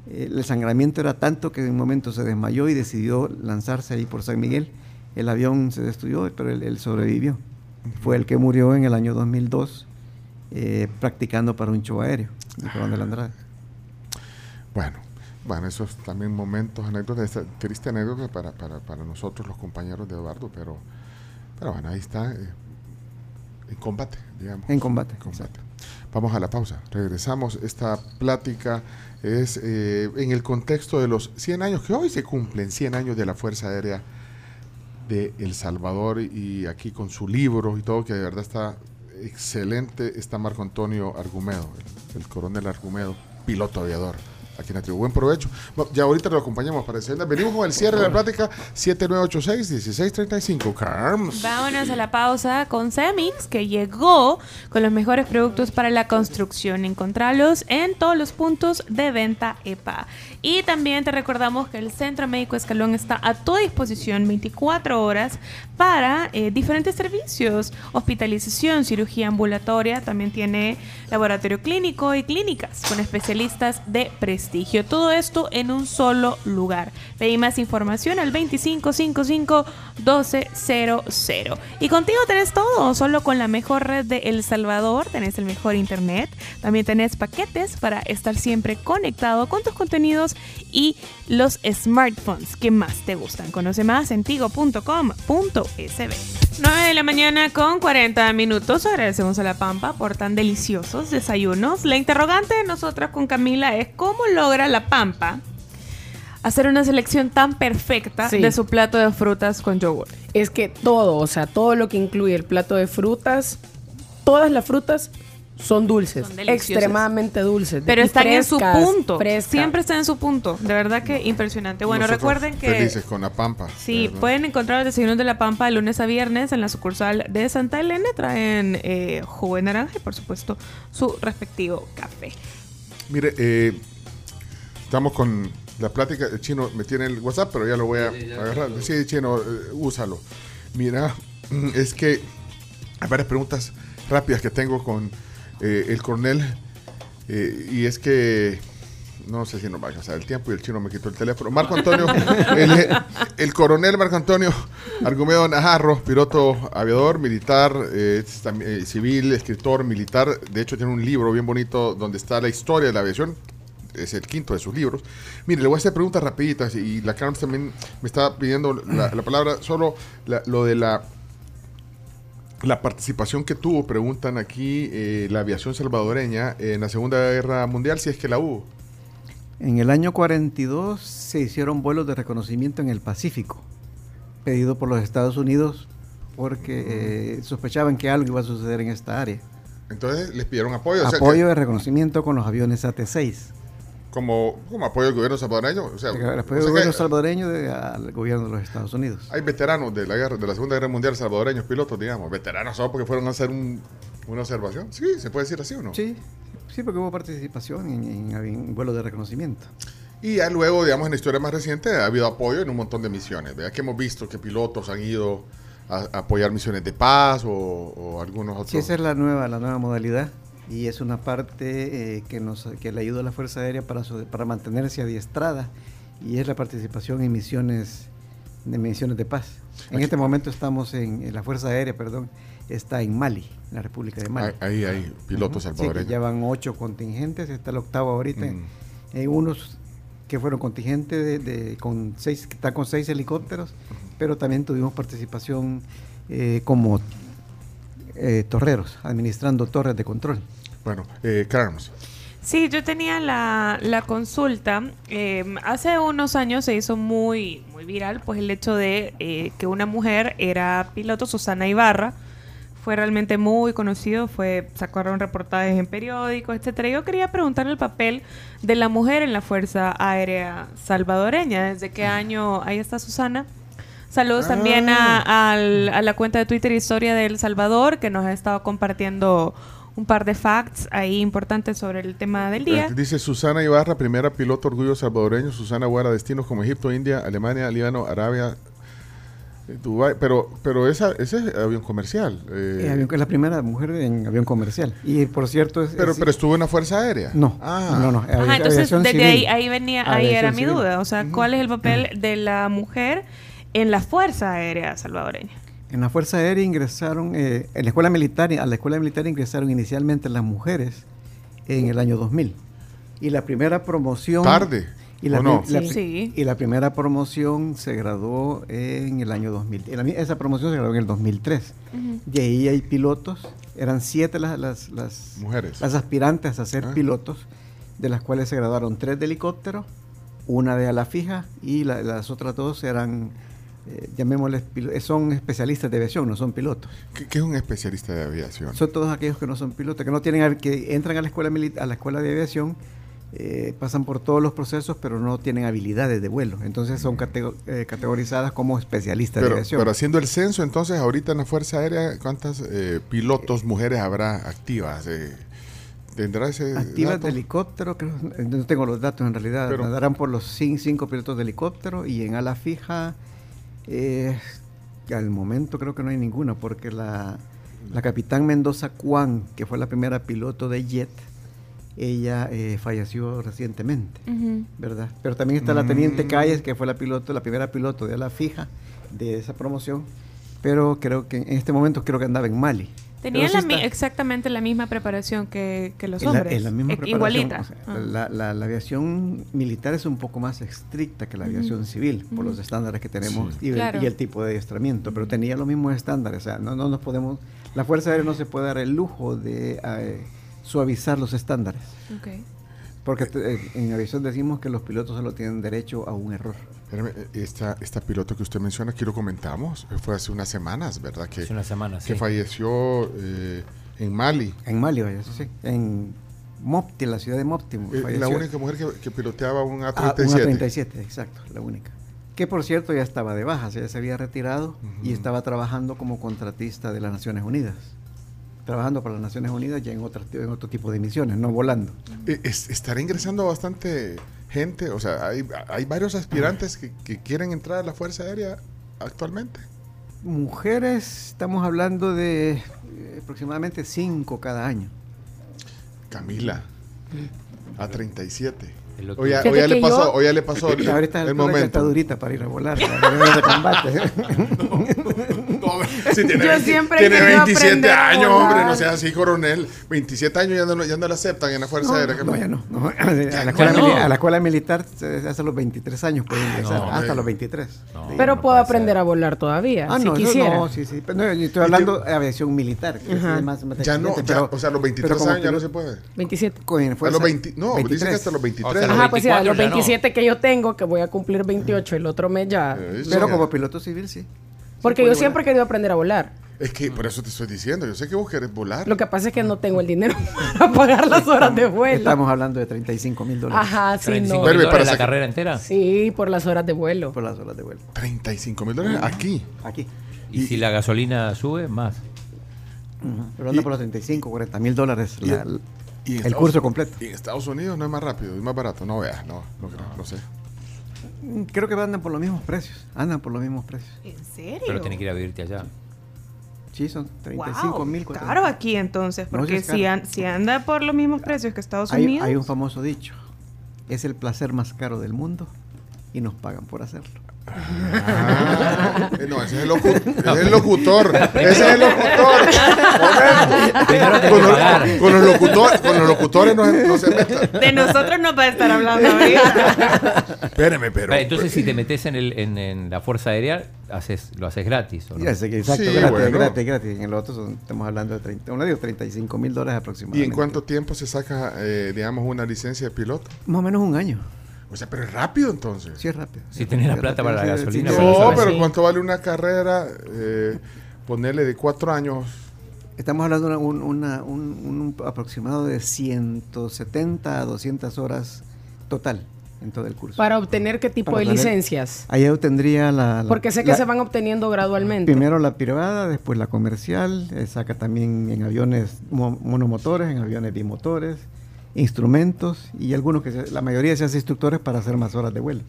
eh, el sangramiento era tanto que en un momento se desmayó y decidió lanzarse ahí por San Miguel, el avión se destruyó, pero él, él sobrevivió, fue el que murió en el año 2002 eh, practicando para un show aéreo, mi coronel Andrade. Bueno, Bueno, esos también momentos, anécdotas, triste anécdota para, para, para nosotros, los compañeros de Eduardo, pero, pero bueno, ahí está, en combate, digamos. En combate. En combate. Vamos a la pausa, regresamos. Esta plática es eh, en el contexto de los 100 años, que hoy se cumplen 100 años de la Fuerza Aérea de El Salvador y aquí con su libro y todo, que de verdad está excelente, está Marco Antonio Argumedo, el, el coronel Argumedo, piloto aviador aquí en la tribu. Buen provecho. Ya ahorita lo acompañamos para decirle. Venimos con el cierre de la plática 7986-1635. Carms. Vámonos a la pausa con Semix, que llegó con los mejores productos para la construcción. Encontralos en todos los puntos de venta EPA. Y también te recordamos que el Centro Médico Escalón está a tu disposición 24 horas para eh, diferentes servicios. Hospitalización, cirugía ambulatoria, también tiene laboratorio clínico y clínicas con especialistas de prestigio. Todo esto en un solo lugar. Pedí más información al 2555-1200. Y contigo tenés todo, solo con la mejor red de El Salvador, tenés el mejor internet, también tenés paquetes para estar siempre conectado con tus contenidos y los smartphones que más te gustan. Conoce más en tigo.com.sb. 9 de la mañana con 40 minutos. Agradecemos a La Pampa por tan deliciosos desayunos. La interrogante de nosotras con Camila es cómo logra La Pampa hacer una selección tan perfecta Sí. de su plato de frutas con yogur. Es que todo, o sea, todo lo que incluye el plato de frutas, todas las frutas son dulces, Son extremadamente dulces. Pero están en su punto. frescas. Siempre están en su punto. De verdad que impresionante. Bueno, Nosotros recuerden que... Felices con la pampa. Sí, ¿verdad? pueden encontrar los desayunos de la Pampa de lunes a viernes en la sucursal de Santa Elena. Traen eh, jugo de naranja y, por supuesto, su respectivo café. Mire, eh, estamos con la plática. El chino me tiene el WhatsApp, pero ya lo voy a agarrar. Sí, chino, eh, úsalo. Mira, <clears throat> es que hay varias preguntas rápidas que tengo con eh, el coronel. eh, y es que no sé si nos va a alcanzar el tiempo y el chino me quitó el teléfono. Marco Antonio, <laughs> el, el coronel Marco Antonio Argumedo Najarro, piloto aviador, militar, eh, civil, escritor, militar. De hecho, tiene un libro bien bonito donde está la historia de la aviación. Es el quinto de sus libros. Mire, le voy a hacer preguntas rapiditas y la Carms también me está pidiendo la, la palabra. Solo la- lo de la la participación que tuvo, preguntan aquí, eh, la aviación salvadoreña en la Segunda Guerra Mundial, si es que la hubo. En el año 42 se hicieron vuelos de reconocimiento en el Pacífico, pedido por los Estados Unidos porque eh, sospechaban que algo iba a suceder en esta área. Entonces les pidieron apoyo. o sea, Apoyo que- de reconocimiento con los aviones AT-6. Como, como apoyo del gobierno salvadoreño. O sea, El o apoyo sea del que gobierno salvadoreño de- al gobierno de los Estados Unidos. hay veteranos de la guerra, de la Segunda Guerra Mundial salvadoreños, pilotos, digamos. Veteranos solo porque fueron a hacer un- una observación. Sí, se puede decir así o no. Sí, sí, porque hubo participación en, en, en vuelos de reconocimiento. Y ya luego, digamos, en la historia más reciente ha habido apoyo en un montón de misiones. ¿verdad? Que hemos visto que pilotos han ido a, a apoyar misiones de paz o, o algunos otros. Sí, esa es la nueva, la nueva modalidad y es una parte eh, que nos que le ayuda a la Fuerza Aérea para, su- para mantenerse adiestrada y es la participación en misiones de misiones de paz. En Aquí- este momento estamos en, en la Fuerza Aérea, perdón, está en Mali, en la República de Mali. Ahí hay, pilotos Ujú, sí, salvadoreños. ya van ocho contingentes, está el octavo ahorita. Mm. Hay unos que fueron contingentes de, de- con seis, que están con seis helicópteros, pero también tuvimos participación eh, como eh, torreros, administrando torres de control. Bueno, eh, Carms. Sí, yo tenía la, la consulta. eh, hace unos años se hizo muy, muy viral pues el hecho de eh, que una mujer era piloto, Susana Ibarra. Fue realmente muy conocido, fue sacaron reportajes en periódicos, etcétera. Yo quería preguntarle el papel de la mujer en la Fuerza Aérea Salvadoreña. ¿Desde qué año ahí está Susana? Saludos también a, al- a la cuenta de Twitter Historia de El Salvador, que nos ha estado compartiendo un par de facts ahí importantes sobre el tema del día. Eh, Dice Susana Ibarra, primera piloto orgullo salvadoreño. Susana Guara, destinos como Egipto, India, Alemania, Líbano, Arabia, eh, Dubái. Pero, pero esa, ese es avión comercial. eh, Eh, avión- es la primera mujer en avión comercial. Y por cierto, es, pero, es- pero estuvo en la Fuerza Aérea. no, Ah. no, no, Ajá, entonces desde civil. ahí, ahí venía, ahí era mi duda. O sea, ¿cuál es el papel de la mujer en la Fuerza Aérea Salvadoreña? En la Fuerza Aérea ingresaron, eh, en la escuela militar, a la escuela militar ingresaron inicialmente las mujeres en el año 2000. Y la primera promoción... Tarde. Y la, ¿O no? la- Sí. Sí. y la primera promoción se graduó en el año 2000. Y la mi- esa promoción se graduó en el 2003. Y ahí hay pilotos, eran siete las, las, las, Mujeres. las aspirantes a ser Ah. pilotos, de las cuales se graduaron tres de helicóptero, una de ala fija y la- las otras dos eran, eh, llamémosles, eh, son especialistas de aviación, no son pilotos. ¿Qué, qué es un especialista de aviación? Son todos aquellos que no son pilotos, que no tienen, que entran a la escuela a la escuela de aviación, eh, pasan por todos los procesos, pero no tienen habilidades de vuelo. Entonces son catego- eh, categorizadas como especialistas de aviación. pero haciendo el censo, entonces, ahorita en la Fuerza Aérea, ¿cuántas eh, pilotos mujeres habrá activas? ¿Tendrá ese Activas dato? de helicóptero, creo, no tengo los datos en realidad, Pero- darán por los cin- cinco pilotos de helicóptero y en ala fija, eh, al momento creo que no hay ninguna, porque la, la capitán Mendoza Cuán, que fue la primera piloto de jet, ella eh, falleció recientemente. ¿verdad? Pero también está la Mm. teniente Calles, que fue la piloto, la primera piloto de la fija de esa promoción, pero creo que en este momento creo que andaba en Mali. Tenían la sí está- exactamente la misma preparación que, que los la- hombres. la misma E- preparación, Igualita. o sea, Ah. la, la- la aviación militar es un poco más estricta que la aviación civil por los estándares que tenemos Sí. y, el- Claro. y el tipo de adiestramiento, pero tenía los mismos estándares, o sea, no, no nos podemos, la Fuerza Aérea no se puede dar el lujo de eh, suavizar los estándares, porque te- eh, en aviación decimos que los pilotos solo tienen derecho a un error. Eh, esta, esta piloto que usted menciona, aquí lo comentamos, eh, fue hace unas semanas, ¿verdad? Que, Hace unas semanas, que sí. falleció eh, en Mali. En Mali, vaya, sí. En Mopti, la ciudad de Mopti. Eh, la única mujer que, que piloteaba un Ah, A-37. una 37, exacto, la única. Que por cierto ya estaba de baja, ya se había retirado y estaba trabajando como contratista de las Naciones Unidas. Trabajando para las Naciones Unidas ya en, otra- en otro tipo de misiones, no volando. Eh, es- estará ingresando bastante gente, o sea, hay, hay varios aspirantes que, que quieren entrar a la Fuerza Aérea actualmente. Mujeres, estamos hablando de eh, aproximadamente 5 cada año. Camila, a 37. El otro O ya, o ya le pasó, yo- o ya le pasó el, Ahorita el el momento. está durita para ir a volar, la avión de combate. <laughs> Sí, tiene Yo 20 siempre tiene querido 27 aprender a años, volar. hombre, no sea así, coronel. 27 años ya no, ya no la aceptan en la Fuerza Aérea. No, ya no. no. <laughs> A, la no. escuela, no. a la escuela militar se- hasta los 23 años pueden ingresar, no, hasta los 23. No. Sí. Pero no puedo puede aprender ser. a volar todavía, Ah, si no, quisiera. no, sí, sí. Pero no, yo estoy hablando de aviación militar. que es más- más Ya no, pero- o sea, a los pero 23 como años ya no se puede. 27. con A los 20, no, dicen que hasta los 23. O sea, los Ajá, pues sí, a 24 los ya no. 27 que yo tengo, que voy a cumplir 28 el otro mes ya. Pero como piloto civil, sí. Porque yo siempre he querido aprender a volar. Es que por eso te estoy diciendo, yo sé que vos querés volar. Lo que pasa es que no tengo el dinero <laughs> para pagar las horas de vuelo. Estamos hablando de 35 mil dólares Ajá, sí, 35 no. Para la sacar- carrera entera. Sí, por las horas de vuelo. por las horas de vuelo. 35 mil dólares aquí. Aquí. Y si la gasolina sube, más. Pero anda por los 35, 40 mil dólares Y- la- y en el Estados- curso completo. Y en Estados Unidos no es más rápido, es más barato. No veas, no, no creo, no sé. Creo que andan por los mismos precios. Andan por los mismos precios. ¿En serio? Pero tiene que ir a vivirte allá. Sí, son 35 mil. Wow, caro aquí entonces, porque si, an- si anda por los mismos precios que Estados Hay, Unidos. hay un famoso dicho. Es el placer más caro del mundo y nos pagan por hacerlo. Ah, <laughs> no, ese es el, locu- ese es el locutor. Ese es el locutor. Con los, pagar. con los locutores, con los locutores no, se- no se metan. De nosotros no va a estar hablando ahorita. Espéreme, pero. Entonces, si te metes en, el, en, en la Fuerza Aérea, haces, lo haces gratis. ¿o no? Exacto, Sí, gratis, bueno. gratis, gratis. En el otro son- estamos hablando de 30, uno digo 35 mil dólares ¿Y aproximadamente. en cuánto tiempo se saca, eh, digamos, una licencia de piloto? Más o menos un año. O sea, pero es rápido entonces. Sí, es rápido. Si tenés la Sí, plata rápido, para la sí, gasolina, sí, No, sí. pero sí. ¿cuánto vale una carrera? Eh, ponerle de cuatro años. Estamos hablando de un, una- un- un aproximado de 170 a 200 horas total en todo el curso. Para obtener qué tipo Para de obtener- licencias. Ahí obtendría la... la- Porque sé que la- se van obteniendo gradualmente. Primero la privada, después la comercial, eh, saca también en aviones mo- monomotores, en aviones bimotores, instrumentos y algunos que se- la mayoría se hace instructores para hacer más horas de vuelo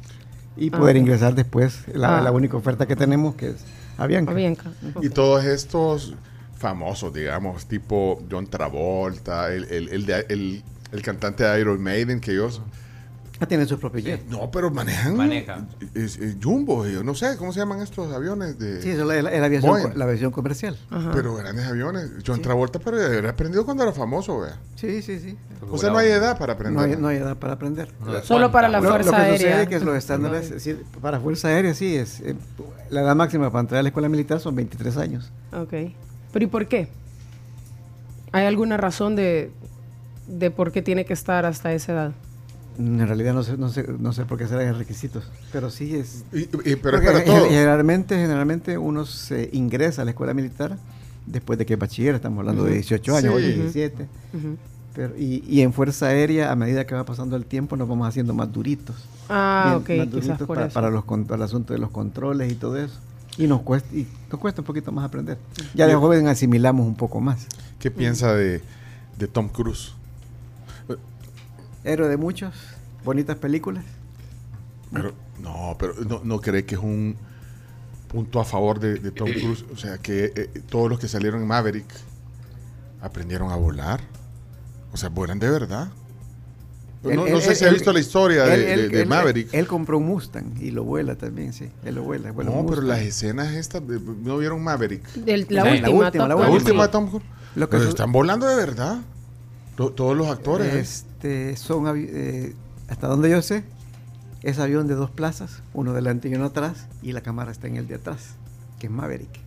y Ah, poder ingresar después la, Ah. la única oferta que tenemos que es Avianca. Avianca. Y todos estos famosos, digamos, tipo John Travolta, el, el, el, de- el- el cantante de Iron Maiden, que ellos Ah, tienen sus propios jets. No, pero manejan. Maneja. es- es Jumbo, yo no sé, ¿cómo se llaman estos aviones? De, Sí, eso es la, aviación, la aviación comercial. Ajá. Pero grandes aviones. John Travolta, pero era aprendido cuando era famoso, vea. Sí, sí, sí. O sea, no hay edad para No aprender. hay, no hay edad para aprender. Solo para la cuánta- Lo, lo Fuerza que sucede Aérea. es que los estándares, es decir, para Fuerza Aérea sí es, eh, la edad máxima para entrar a la escuela militar son 23 años. Ok. Pero ¿y por qué? ¿Hay alguna razón de, de por qué tiene que estar hasta esa edad? Mm, En realidad no sé, no sé, no sé por qué serán requisitos, pero sí es... Y- y- pero es para todo. Generalmente, generalmente uno se ingresa a la escuela militar después de que es bachiller, estamos hablando de 18 años, o Sí. 17. Ujú. Pero, y, y en Fuerza Aérea, a medida que va pasando el tiempo, nos vamos haciendo más duritos. Ah, Bien, ok, más duritos por para, eso. para los, con- para el asunto de los controles y todo eso. Y nos cuesta, y nos cuesta un poquito más aprender. Ya de joven asimilamos un poco más. ¿Qué piensa de, de Tom Cruise? Héroe de muchos, bonitas películas. Pero, no, pero no, no cree que es un punto a favor de, de Tom Cruise. O sea, que eh, todos los que salieron en Maverick aprendieron a volar. O sea, vuelan de verdad. No, Él- no él- sé si ha visto la historia de, de- de él- Maverick. Él, compró un Mustang y lo vuela también, sí. Él lo vuela. vuela no, pero las escenas estas, ¿no vieron Maverick? Del- la, Sí. última, La última, Top la La última. Tom Cruise. Lo que Pero su- están volando de verdad. To- todos los actores. ¿eh? Este, son, eh, hasta donde yo sé, es avión de dos plazas, uno delante y uno atrás, y la cámara está en el de atrás, que es Maverick,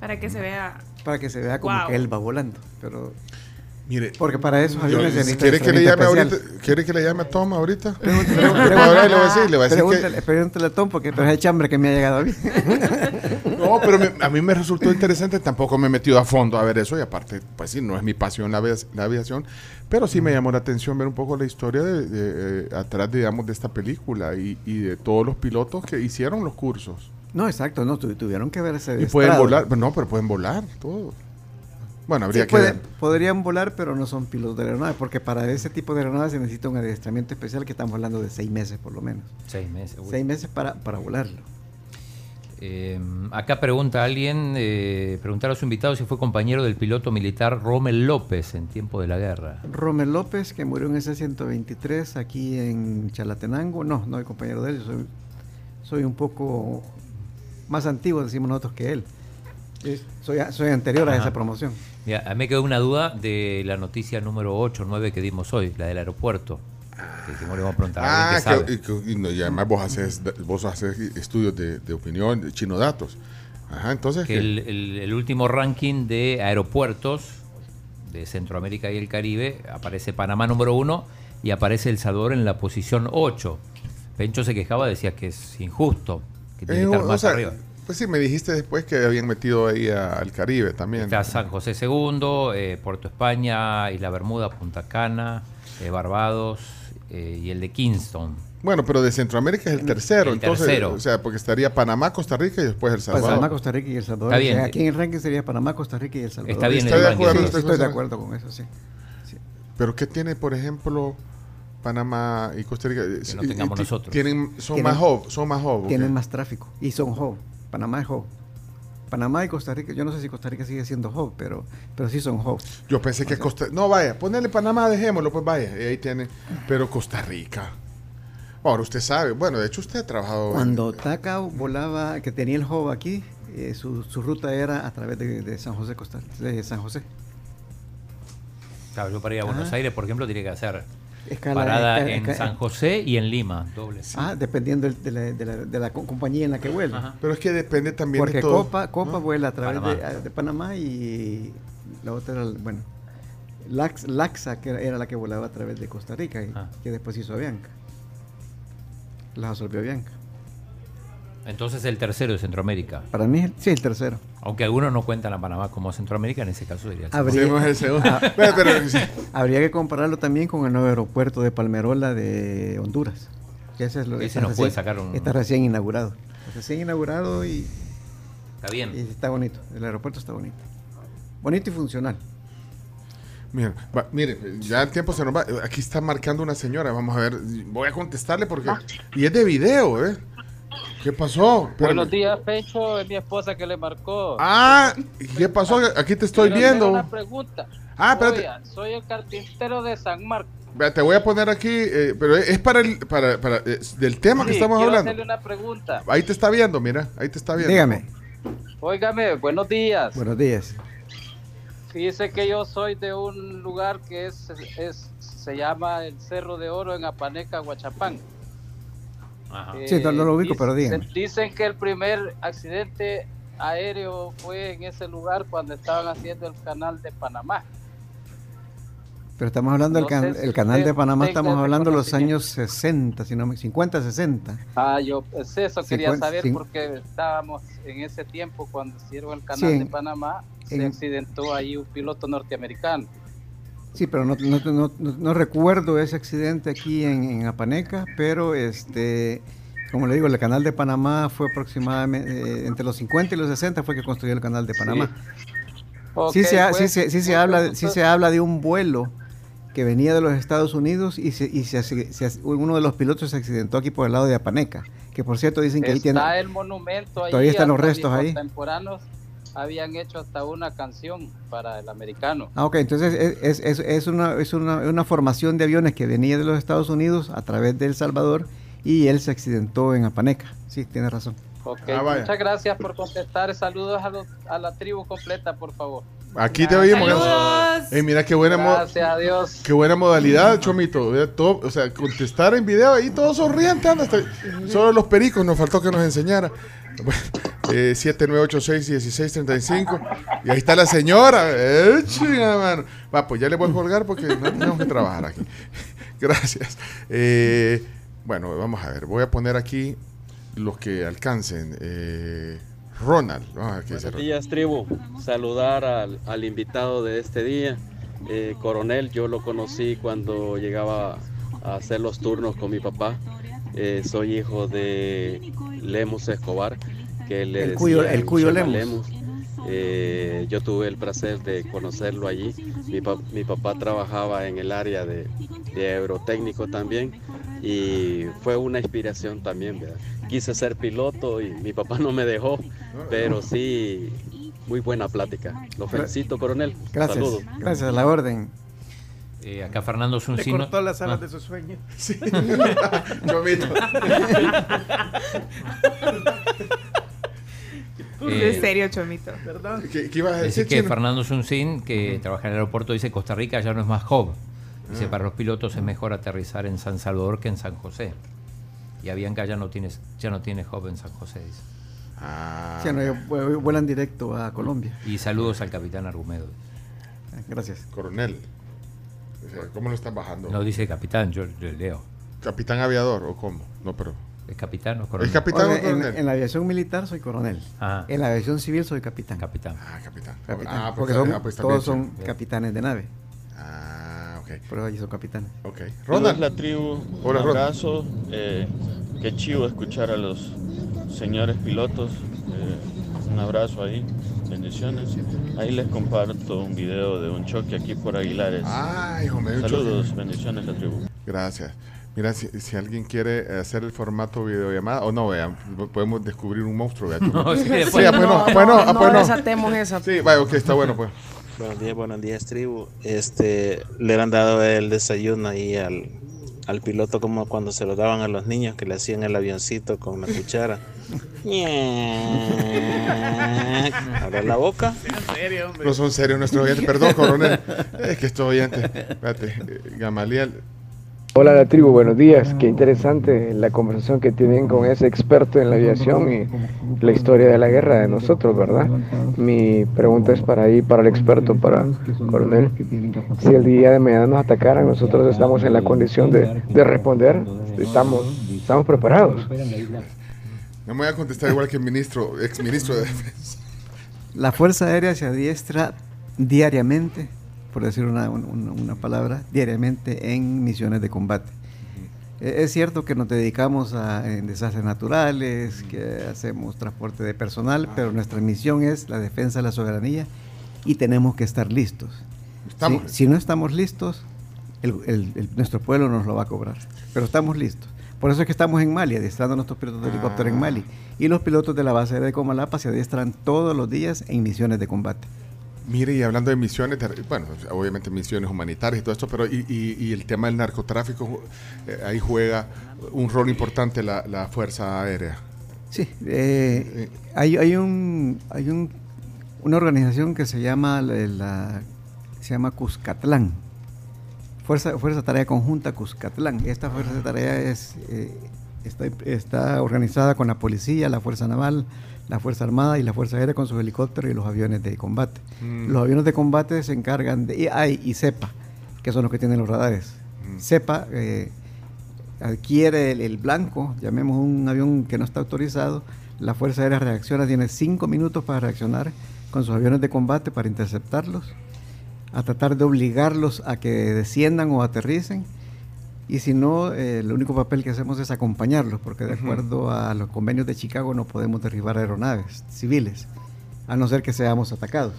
Para que se vea. para que se vea como Wow. que él va volando. Pero, Mire, porque para esos yo- aviones se necesita ¿quiere que le llame ahorita? ¿Quiere que le llame a Tom ahorita? Pregúntale, Le <laughs> voy a le voy a decir, le voy a decir que- pregúntale, pregúntale a Tom, porque pero es el chambre que me ha llegado a mí. <laughs> No, pero me- a mí me resultó interesante, tampoco me he metido a fondo a ver eso y aparte, pues sí, no es mi pasión la, avia- la aviación, pero sí me llamó la atención ver un poco la historia de, de, eh, atrás, digamos, de esta película y, y de todos los pilotos que hicieron los cursos. no, exacto, no, tu- tuvieron que verse Y pueden volar, pues no, pero pueden volar, todo. Bueno, habría que ver. podrían volar, pero no son pilotos de aeronave, porque para ese tipo de aeronave se necesita un adiestramiento especial que estamos hablando de seis meses por lo menos. Seis meses. uy. Seis meses para, para volarlo. Eh, acá pregunta alguien, eh, preguntar a su invitado si fue compañero del piloto militar Rommel López en tiempo de la guerra. Romel López, que murió en ese 123 aquí en Chalatenango. No, no soy compañero de él, yo soy, soy un poco más antiguo, decimos nosotros, que él. Soy, a- soy anterior a Ajá. esa promoción. Mira, a mí me quedó una duda de la noticia número 8 o 9 que dimos hoy, la del aeropuerto. Que, que a Ah, que que- y, además vos haces, vos haces estudios de, de opinión, de chino datos. Ajá, entonces... el, el- el último ranking de aeropuertos de Centroamérica y el Caribe aparece Panamá número 1 y aparece El Salvador en la posición 8. Pencho se quejaba, decía que es injusto, que tiene Eh, que estar o más sea, arriba. Pues sí, me dijiste después que habían metido ahí a- al Caribe también. Está San José II, eh, Puerto España, Isla Bermuda, Punta Cana, eh, Barbados eh, y el de Kingston. Bueno, pero de Centroamérica es el tercero. El entonces, tercero. O sea, porque estaría Panamá, Costa Rica y después El Salvador. Panamá, Costa Rica y El Salvador. Está bien. O sea, Aquí en el ranking sería Panamá, Costa Rica y El Salvador. Está bien ¿Está el de ranking. acuerdo Sí, usted con estoy de acuerdo con eso, sí. Sí. Pero ¿qué tiene, por ejemplo, Panamá y Costa Rica? Que no tengamos nosotros. Tienen, son Tienen- más hub, son más hub. ¿o Tienen más tráfico y son hub. Panamá es hub. Panamá y Costa Rica, yo no sé si Costa Rica sigue siendo hub, pero, pero sí son hub. Yo pensé que Costa No, vaya, ponele Panamá, dejémoslo, pues vaya. Y ahí tiene. Pero Costa Rica. Ahora usted sabe, bueno, de hecho usted ha trabajado. en- Cuando Takao volaba, que tenía el hub aquí, eh, su, su ruta era a través de, de San José, Costa de San José. Claro, yo para ir a Buenos Ajá. Aires, por ejemplo, tiene que hacer Escala- parada en San José y en Lima, doble. Ah, dependiendo de la, de la- de la co- compañía en la que vuela. Ajá. Pero es que depende también Porque de todo. Copa, Copa ¿no? vuela a través Panamá. De, Panamá y la otra era, bueno, Lax- Laxa, que era, era la que volaba a través de Costa Rica y Ah. que después hizo Avianca. La absorbió Avianca. Entonces el tercero de Centroamérica. Para mí, sí, el tercero. Aunque algunos no cuentan a Panamá como Centroamérica, en ese caso sería el Habría- el segundo. <laughs> Bueno, pero, sí. Habría que compararlo también con el nuevo aeropuerto de Palmerola de Honduras. Que ese es lo Ese está nos puede recién- sacar un- Está recién inaugurado. Recién inaugurado y, Está bien. y está bonito. El aeropuerto está bonito. Bonito y funcional. Mira, va, mire, ya el tiempo se nos va. Aquí está marcando una señora. Vamos a ver. Voy a contestarle porque. Y es de video, ¿eh? ¿Qué pasó? Espérame. Buenos días, Pecho. Es mi esposa que le marcó. Ah, ¿y ¿qué pasó? Aquí te estoy hacer viendo. Una pregunta. Ah, espérate. Oiga, soy el carpintero de San Marcos. Vea, Te voy a poner aquí, eh, pero es para el para, para, es del tema que estamos hablando. hacerle una pregunta. Ahí te está viendo, mira, ahí te está viendo. Dígame. Óigame, buenos días. Buenos días. Fíjese que yo soy de un lugar que es, es se llama el Cerro de Oro en Apaneca, Huachapán. Sí, no, no lo ubico, dic- pero dígame. Dicen que el primer accidente aéreo fue en ese lugar cuando estaban haciendo el canal de Panamá. Pero estamos hablando del can- el canal de Panamá, estamos hablando de los años 60, si no me 50, 60. Ah, yo pues eso quería saber porque estábamos en ese tiempo cuando hicieron el canal Sí, de en- Panamá, se en- accidentó ahí un piloto norteamericano. Sí, pero no, no, no- no- no recuerdo ese accidente aquí en, en Apaneca, pero este, como le digo, el canal de Panamá fue aproximadamente eh, entre los 50 y los 60 fue que construyó el canal de Panamá. sí, se, ha- sí, se, sí se habla, sí se habla de un vuelo que venía de los Estados Unidos y, se, y se, se- uno de los pilotos se accidentó aquí por el lado de Apaneca, que por cierto dicen que ahí tiene... Está el monumento ahí. Todavía están los restos ahí. Habían hecho hasta una canción para el americano. Ah, ok, entonces es, es- es- es una, es una, una formación de aviones que venía de los Estados Unidos a través de El Salvador y él se accidentó en Apaneca. Sí, tiene razón. Ok, Ah, muchas gracias por contestar. Saludos a, los- a la tribu completa, por favor. Aquí te oímos. Saludos. Ey, mira qué buena Gracias a Dios. Qué buena modalidad, Chomito. Todo- o sea, contestar en video ahí todo sonriente. anda, hasta- solo los pericos nos faltó que nos enseñara. <laughs> Eh, 7986-1635. Y ahí está la señora. Eh, chinga, mano. Va, pues ya le voy a colgar porque no tenemos que trabajar aquí. <laughs> Gracias. Eh, bueno, vamos a ver. Voy a poner aquí los que alcancen. Eh, Ronald. Vamos a ver qué dice Buenos días, tribu. Saludar al, al invitado de este día, eh, Coronel. Yo lo conocí cuando llegaba a hacer los turnos con mi papá. Eh, soy hijo de Lemus Escobar, que le El cuyo- el cuyo Chema Lemus. Eh, yo tuve el placer de conocerlo allí. Mi, pa- mi papá trabajaba en el área de, de aerotécnico también y fue una inspiración también. ¿verdad? Quise ser piloto y mi papá no me dejó, pero sí, muy buena plática. Lo felicito, coronel. Gracias. Saludos. Gracias a la orden. Eh, acá Fernando Le Suncino. cortó las alas Ah. de su sueño. <laughs> Sí. <laughs> Chomito. <laughs> Eh, en serio, Chomito. Perdón. ¿Qué, qué ibas a decir, que Chino? Fernando Suncín, que trabaja en el aeropuerto, dice Costa Rica ya no es más hub. Dice, Ah. para los pilotos es mejor aterrizar en San Salvador que en San José. Y Avianca ya no tiene, ya no tiene hub en San José, dice. Ah, Sí, no, vuelan directo a Colombia. Y saludos al capitán Argumedo. Gracias. Coronel. O sea, ¿Cómo lo están bajando? No dice capitán, yo le leo. ¿Capitán aviador o cómo? No, pero. ¿Es capitán o coronel? ¿Es capitán o en, coronel? en la aviación militar soy coronel. Ajá. En la aviación civil soy capitán. Capitán. Ah, capitán. Capitán, Ah, pues porque está- son- ah, pues todos son capitanes de nave. Ah, ok. Pero allí son capitanes. Ok. Ronald. la tribu, Hola, un abrazo. eh, qué chivo escuchar a los señores pilotos. eh, un abrazo ahí, bendiciones. Ahí les comparto un video de un choque aquí por Aguilares. Ay, hijo mío. Saludos, bendiciones, la tribu. Gracias. Mira, si, si alguien quiere hacer el formato videollamada, o no, vean, podemos descubrir un monstruo. vea, <laughs> No, sí, Sí, después- pues no, no, ah, pues no, pues no. desatemos esa. Sí, vaya, ok, está bueno, pues. Buenos días, buenos días, tribu. Este, le han dado el desayuno ahí al, al piloto como cuando se lo daban a los niños que le hacían el avioncito con la cuchara. Abre la boca. En serio, hombre. No son serios nuestros oyentes. Perdón, coronel. Es que estos oyentes. Espérate, eh, Gamaliel. Hola la tribu, buenos días. Qué interesante la conversación que tienen con ese experto en la aviación y la historia de la guerra de nosotros, ¿verdad? Mi pregunta es para ahí, para el experto, para coronel. Si el día de mañana nos atacaran, nosotros estamos en la condición de, de responder, estamos, estamos preparados. No me voy a contestar igual que el ministro, ex ministro de Defensa. La Fuerza Aérea se adiestra diariamente, por decir una, una- una palabra, diariamente en misiones de combate. Eh, Es cierto que nos dedicamos a en desastres naturales, que hacemos transporte de personal, pero nuestra misión es la defensa de la soberanía y tenemos que estar listos. Estamos. Si, si no estamos listos, el- el- el- nuestro pueblo nos lo va a cobrar, pero estamos listos. Por eso es que estamos en Mali, adiestrando a nuestros pilotos de helicóptero en Mali. Y los pilotos de la base aérea de Comalapa se adiestran todos los días en misiones de combate. Mire, y hablando de misiones, de- bueno, obviamente misiones humanitarias y todo esto, pero y, y- y el tema del narcotráfico, eh, ahí juega un rol importante la, la Fuerza Aérea. Sí, eh, hay, hay un hay un, una organización que se llama la, la- se llama Cuscatlán. Fuerza Fuerza Tarea Conjunta Cuscatlán. Esta fuerza de tarea es eh, está, está organizada con la policía, la Fuerza Naval, la Fuerza Armada y la Fuerza Aérea con sus helicópteros y los aviones de combate. Mm. Los aviones de combate se encargan de hay y CEPA, que son los que tienen los radares. CEPA eh, adquiere el, el blanco, llamemos un avión que no está autorizado, la Fuerza Aérea reacciona, tiene cinco minutos para reaccionar con sus aviones de combate para interceptarlos, a tratar de obligarlos a que desciendan o aterricen. Y si no, eh, el único papel que hacemos es acompañarlos, porque de acuerdo a los convenios de Chicago no podemos derribar aeronaves civiles, a no ser que seamos atacados.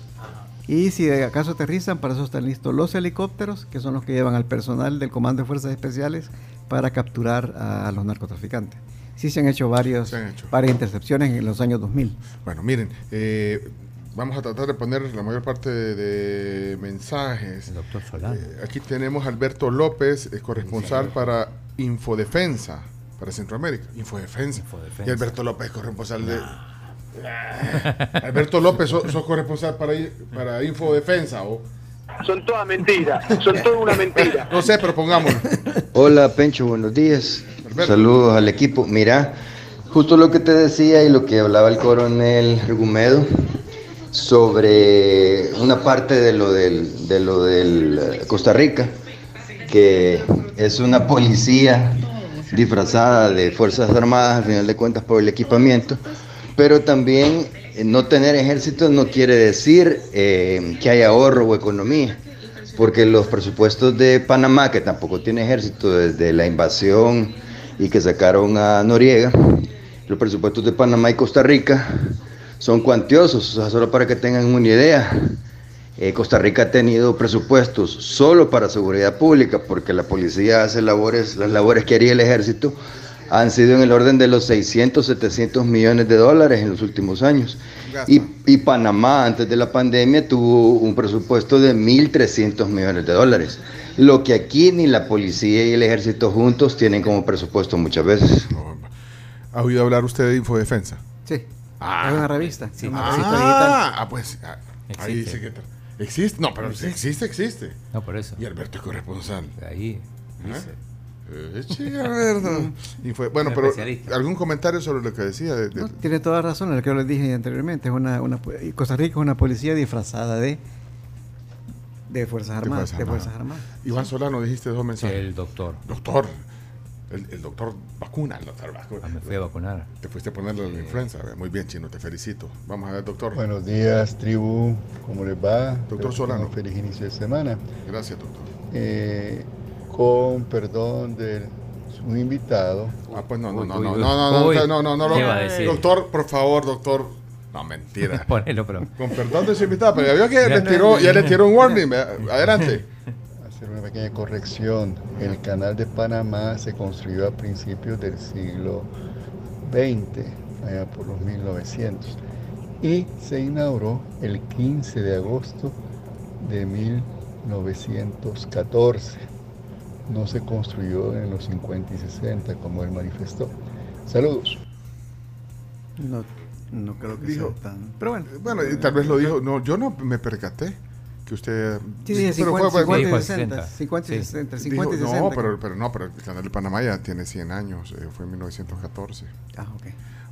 Y si de acaso aterrizan, para eso están listos los helicópteros, que son los que llevan al personal del Comando de Fuerzas Especiales para capturar a, los narcotraficantes. Sí se han hecho, varios, Se han hecho. varias intercepciones en los años 2000. Bueno, miren, eh, vamos a tratar de poner la mayor parte de, de mensajes. Doctor Solano. Eh, aquí tenemos a Alberto López, eh, corresponsal para Infodefensa, para Centroamérica. Infodefensa. Y Alberto López, corresponsal de... <laughs> Alberto López, sos, sos corresponsal para, para Infodefensa. ¿o? Son todas mentiras, son toda una mentira. No sé, pero pongámoslo. Hola Pencho, buenos días. Saludos al equipo. Mira, justo lo que te decía y lo que hablaba el coronel Argumedo sobre una parte de lo del, de lo del eh, Costa Rica, que es una policía disfrazada de Fuerzas Armadas, al final de cuentas por el equipamiento, pero también eh, no tener ejército no quiere decir eh, que hay ahorro o economía porque los presupuestos de Panamá, que tampoco tiene ejército desde la invasión y que sacaron a Noriega, los presupuestos de Panamá y Costa Rica son cuantiosos, o sea, solo para que tengan una idea. eh, Costa Rica ha tenido presupuestos solo para seguridad pública, porque la policía hace labores, las labores que haría el ejército, han sido en el orden de los 600, 700 millones de dólares en los últimos años. Y, y Panamá antes de la pandemia tuvo un presupuesto de 1.300 millones de dólares, lo que aquí ni la policía y el ejército juntos tienen como presupuesto muchas veces. ¿Ha oído hablar usted de Infodefensa? Sí. Ah, es una revista. Sí. una Ah, revista digital. ah, pues ah, ahí dice que existe. No, pero existe, existe. No, por eso. Y Alberto es corresponsal. Ahí, ¿Ah? dice. Eh, chica. <laughs> Y fue, bueno, pero especialista. algún comentario sobre lo que decía. de- de- No, tiene toda razón, lo que yo les dije anteriormente. Es una, una, y Costa Rica es una policía disfrazada de, de Fuerzas de Armadas. Fuerzas De Armadas. Fuerzas Armadas. Iván Solano, dijiste dos mensajes. El doctor. Doctor. El, el doctor vacuna, el doctor vacuna. Ah, me fui a vacunar. Te fuiste a ponerle la influenza. Muy bien, chino, te felicito. Vamos a ver, doctor. Buenos días, tribu. ¿Cómo les va? Doctor Solano. un Feliz inicio de semana. Gracias, doctor. Eh, con perdón de su invitado. Ah, pues no, no, no, no, no, no, no, no, no, no, ¿Qué va a no. Doctor, por favor, doctor. No, mentira. <laughs> Ponelo, pero. Con perdón de su invitado, pero ya vio que Ya le no- tiró, ya le tiró un warning. Adelante. Hacer una pequeña corrección. El canal de Panamá se construyó a principios del siglo XX, allá por los 1900, y se inauguró el 15 de agosto de 1914. No se construyó en los 50 y 60 como él manifestó. Saludos. No, no creo que Dijo- sea tan. Pero bueno. Bueno, y tal vez lo dijo. No, yo no me percaté que usted. Sí, pero 50, fue- 50 y fue- 60. 50 y Sí. 60, Dijo, 50 y 60. No, pero, pero no, pero el canal de Panamá ya tiene 100 años. eh, fue en 1914. Ah, ok.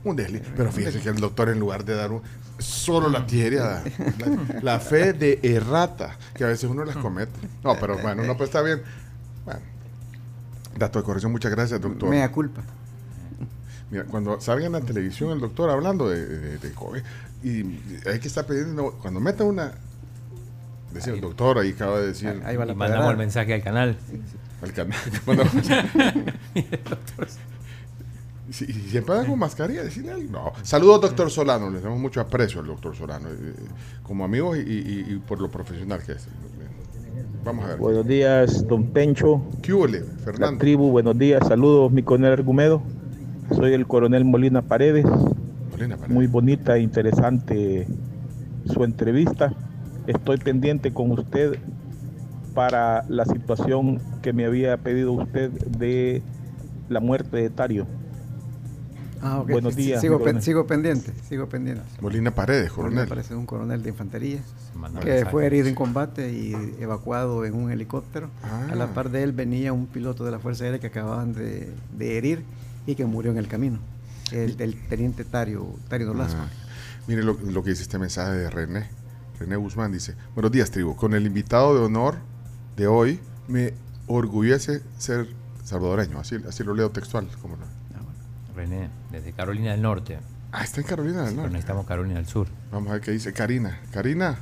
Un desliz. Pero fíjese que el doctor, en lugar de dar un, solo la tierra, la, la fe de errata, que a veces uno las comete. No, pero bueno, no, pues está bien. Bueno, dato de corrección, muchas gracias, doctor. Mea culpa. Mira, cuando salga en la televisión el doctor hablando de, de- de COVID, y hay que estar pidiendo, cuando meta una, decir el doctor, ahí acaba de decir. Ahí va la Y mandamos el mensaje al canal. Al canal. <laughs> Mandamos- <laughs> Si, si siempre anda con mascarilla, decirle algo. No. Saludos, doctor Solano. Le damos mucho aprecio al doctor Solano, eh, como amigos y, y- y por lo profesional que es. Vamos a ver. Buenos días, don Pencho. ¿Qué huele, La Fernando? tribu, buenos días. Saludos, mi coronel Argumedo. Soy el coronel Molina Paredes. Molina Paredes. Muy bonita e interesante su entrevista. Estoy pendiente con usted para la situación que me había pedido usted de la muerte de Tario. Ah, ok. Buenos días. Sigo, pen- pendiente, sigo pendiente. Molina Paredes, Molina coronel. Paredes, un coronel de infantería que fue herido en combate y evacuado en un helicóptero. Ah. A la par de él venía un piloto de la Fuerza Aérea que acababan de, de herir y que murió en el camino. El del teniente Tario, Tario Nolasco. Ah, mire lo, lo que dice este mensaje de René. René Guzmán dice, buenos días tribu, con el invitado de honor de hoy me orgullece ser salvadoreño, así, así lo leo textual. como no. René, desde Carolina del Norte. Ah, está en Carolina del Sí, pero Norte. necesitamos Carolina del Sur. Vamos a ver qué dice Karina. Karina,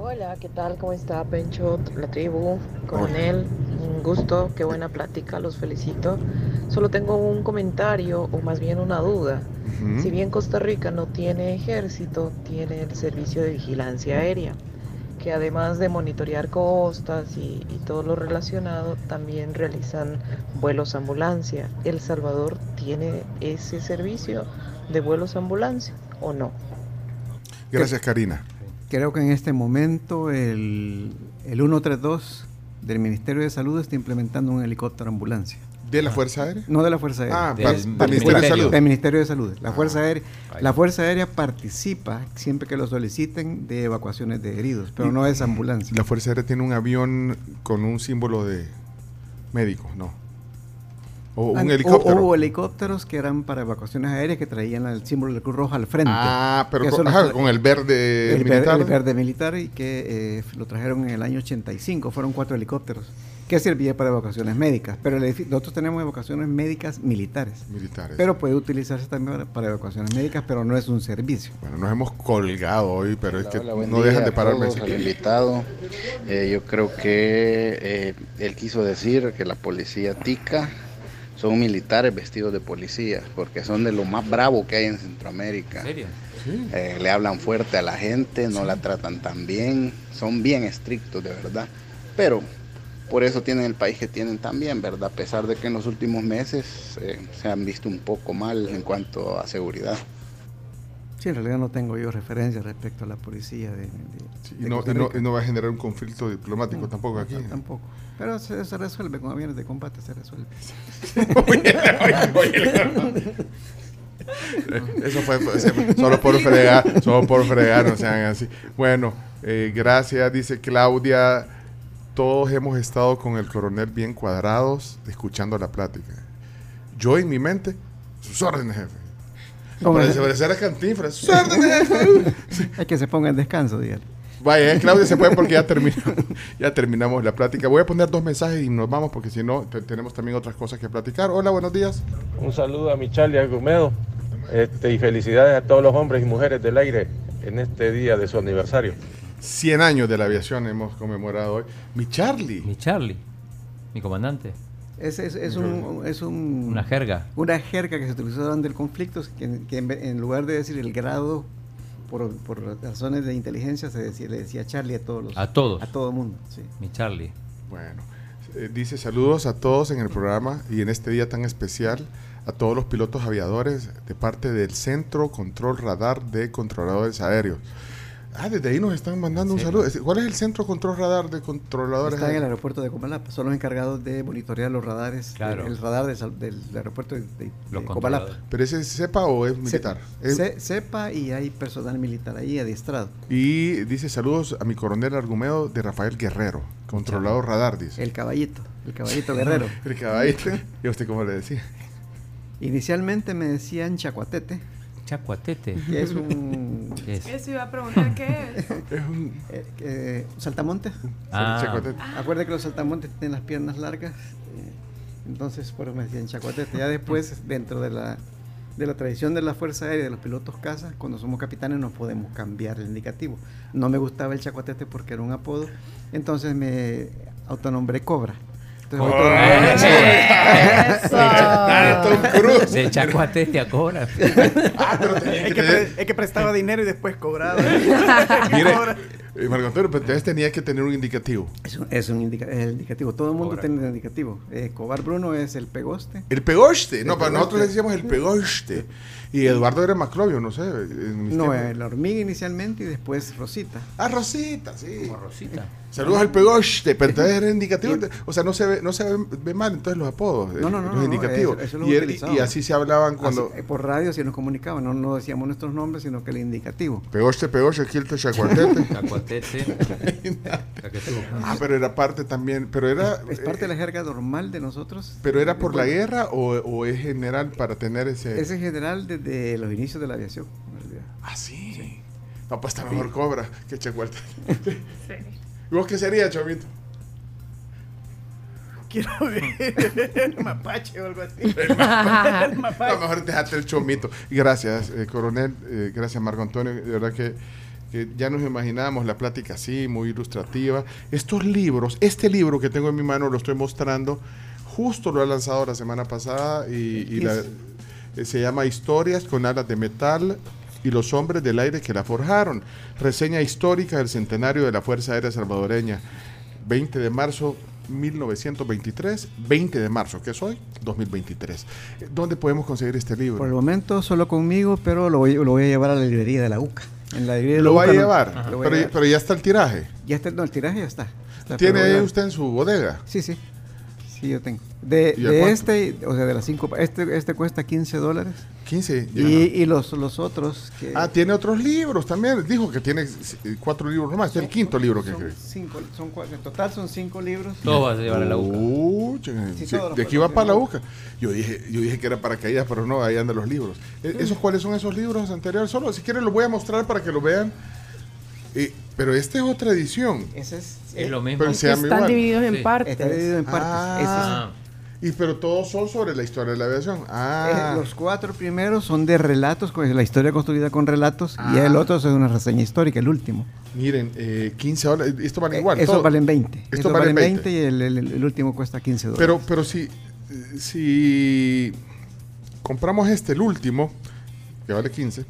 Hola, ¿qué tal? ¿Cómo está Pencho, la tribu, coronel? Un gusto, qué buena plática, los felicito. Solo tengo un comentario o más bien una duda. Si bien Costa Rica no tiene ejército, tiene el servicio de vigilancia aérea, que además de monitorear costas y, y todo lo relacionado, también realizan vuelos ambulancia. ¿El Salvador tiene ese servicio de vuelos ambulancia o no? gracias Karina. Creo que en este momento el, el 132 del Ministerio de Salud está implementando un helicóptero ambulancia. ¿De la Fuerza Aérea? No de la Fuerza Aérea. Ah, Del- par- del del Ministerio de Salud. Del Ministerio de Salud. La Ah, Fuerza Aérea, ahí. la Fuerza Aérea participa siempre que lo soliciten de evacuaciones de heridos, pero no es ambulancia. La Fuerza Aérea tiene un avión con un símbolo de médico, no. O un helicóptero. Hubo helicópteros que eran para evacuaciones aéreas que traían el símbolo de Cruz Roja al frente. Ah, pero con, ajá, con el verde el ver- militar. el verde militar y que eh, lo trajeron en el año 85. Fueron cuatro helicópteros que servía para evacuaciones médicas. Pero nosotros tenemos evacuaciones médicas militares. Militares. Pero puede utilizarse también para, evacuaciones médicas, pero no es un servicio. Bueno, nos hemos colgado hoy, pero es que Hola, no día dejan de pararme. todos, invitado. Eh, yo creo que eh, él quiso decir que la policía tica son militares vestidos de policía, porque son de lo más bravo que hay en Centroamérica. ¿En serio? Eh, le hablan fuerte a la gente, no la tratan tan bien, son bien estrictos de verdad. Pero por eso tienen el país que tienen también, ¿verdad? A pesar de que en los últimos meses eh, se han visto un poco mal en cuanto a seguridad. Sí, en realidad no tengo yo referencia respecto a la policía de, de- Y de no, y no- y no va a generar un conflicto diplomático No, tampoco aquí. Tampoco. Pero se, se resuelve con aviones de combate, se resuelve. <laughs> Eso fue fue- solo por fregar, solo por fregar, no sean así. Bueno, eh, gracias, dice Claudia. Todos hemos estado con el coronel bien cuadrados, escuchando la plática. Yo en mi mente, sus órdenes, jefe. ¿Cómo Parece parecer a Cantinflas. <laughs> Hay que se ponga en descanso, dígale. Vaya, eh, Claudia se puede porque ya terminamos, <laughs> ya terminamos la plática. Voy a poner dos mensajes y nos vamos porque si no, te- tenemos también otras cosas que platicar. Hola, buenos días. Un saludo a mi Charlie Argumedo este, y felicidades a todos los hombres y mujeres del aire en este día de su aniversario. 100 años de la aviación hemos conmemorado hoy. Mi Charlie. Mi Charlie, mi comandante. Es, es, es un, es un- Una jerga. Una jerga que se utilizó durante el conflicto, que, que en, lugar de decir el grado por, por razones de inteligencia, se decía, le decía Charlie a todos los. A todos. A todo mundo, sí. Mi Charlie. Bueno, eh, dice saludos a todos en el programa y en este día tan especial a todos los pilotos aviadores de parte del Centro Control Radar de Controladores Aéreos. Ah, desde ahí nos están mandando un saludo. ¿Cuál es el Centro Control Radar de Controladores Está en el aeropuerto de Comalapa. Son los encargados de monitorear los radares. Claro. El, el radar del, aeropuerto de, de- Los de Comalapa. controladores. ¿Pero ese es CEPA o es militar? Sepa y hay personal militar ahí adiestrado. Y dice saludos a mi coronel Argumedo de Rafael Guerrero, controlador radar, dice. El caballito, el caballito guerrero. <laughs> el caballito. ¿Y a usted cómo le decía? Inicialmente me decían chacuatete. Chacuatete. Que es un... ¿Qué es? Eso iba a preguntar qué es. <laughs> Es un... Eh, eh, saltamonte. Ah. chacuatete. Acuerda que los saltamontes tienen las piernas largas. eh, entonces, por eso me decían chacuatete. Ya después, dentro de la, de la tradición de la Fuerza Aérea, de los pilotos caza, cuando somos capitanes no podemos cambiar el indicativo. No me gustaba el chacuatete porque era un apodo. Entonces me autonombré Cobra. Oh, autonombré- eso. Ah, Cobra. es, que es que prestaba dinero y después cobraba. <laughs> Mire, Cobra. Eh, Marco Antonio, pero entonces tenía que tener un indicativo. Es un, es un indica- es el indicativo. Todo el mundo tiene el indicativo. Eh, Cobar Bruno es el pegoste. El pegoste. No, El para nosotros le decíamos el pegoste. Y Eduardo era Maclovio, no sé. en mis No, tiempos. la hormiga inicialmente y después Rosita. Ah, Rosita, sí. Rosita. Saludos al pegoste, pero entonces era indicativo. O sea, no se ve, no se ve, ve mal entonces los apodos, No, no, no, los no, indicativos. eso- eso lo y, utilizamos. y así se hablaban cuando. Así, eh, por radio sí nos comunicaban, no, no decíamos nuestros nombres, sino que el indicativo. Pegoste, pegoste, quilto, chacuartete. Chacuatete. <laughs> <laughs> ah, pero era parte también, pero era, Es parte de la jerga normal de nosotros. pero era por la guerra o, o es general para tener ese. Es en general desde los inicios de la aviación. Ah, sí. No, pues está mejor cobra que chacuartete. ¿Y vos qué sería, Chomito? Quiero ver el mapache o algo así. <laughs> El mapache. No, mejor dejate el chomito. Gracias, eh, coronel. eh, gracias, Marco Antonio. De verdad que, que ya nos imaginábamos la plática así, muy ilustrativa. Estos libros, este libro que tengo en mi mano, lo estoy mostrando. Justo lo ha lanzado la semana pasada y, y la- eh, se llama Historias con alas de metal y los hombres del aire que la forjaron. Reseña histórica del centenario de la Fuerza Aérea Salvadoreña. 20 de marzo 1923, 20 de marzo, que es hoy, 2023. ¿Dónde podemos conseguir este libro? Por el momento solo conmigo, pero lo voy, lo voy a llevar a la librería de la UCA. En la librería de la ¿Lo va a UCA no- llevar? Lo voy a Pero, llevar. pero ya está el tiraje. Ya está, no, el tiraje ya está. Está, ¿Tiene ya- usted en su bodega? Sí, sí. Sí, yo tengo. De, este, o sea, de las cinco, este, este cuesta 15 dólares. 15. Y, y los, los otros que... Ah, tiene otros libros también. Dijo que tiene cuatro libros nomás. Este es el quinto libro que escribe. cinco, son cua- en total son cinco libros. Todo vas a llevar a la UCA. Uh, Sí, sí, de aquí va para la. UCA. Yo dije, yo dije que era para caídas, pero no, ahí andan los libros. Eh, ¿Esos cuáles son esos libros anteriores? Solo, si quieren, los voy a mostrar para que lo vean. Eh, pero esta es otra edición. Ese es, Es lo mismo. Pero Están igual. divididos en Sí. partes. Está dividido en partes. Ah. Y pero todos son sobre la historia de la aviación. Ah, eh, los cuatro primeros son de relatos, con la historia construida con relatos, y Ah. el otro es una reseña histórica, el último. miren, eh, 15 dólares. Esto vale Eh, igual. Esos todo. valen 20. Estos Esos valen valen 20. 20 y el, el- el último cuesta 15 dólares. Pero, pero si, eh, si compramos este, el último, que vale 15,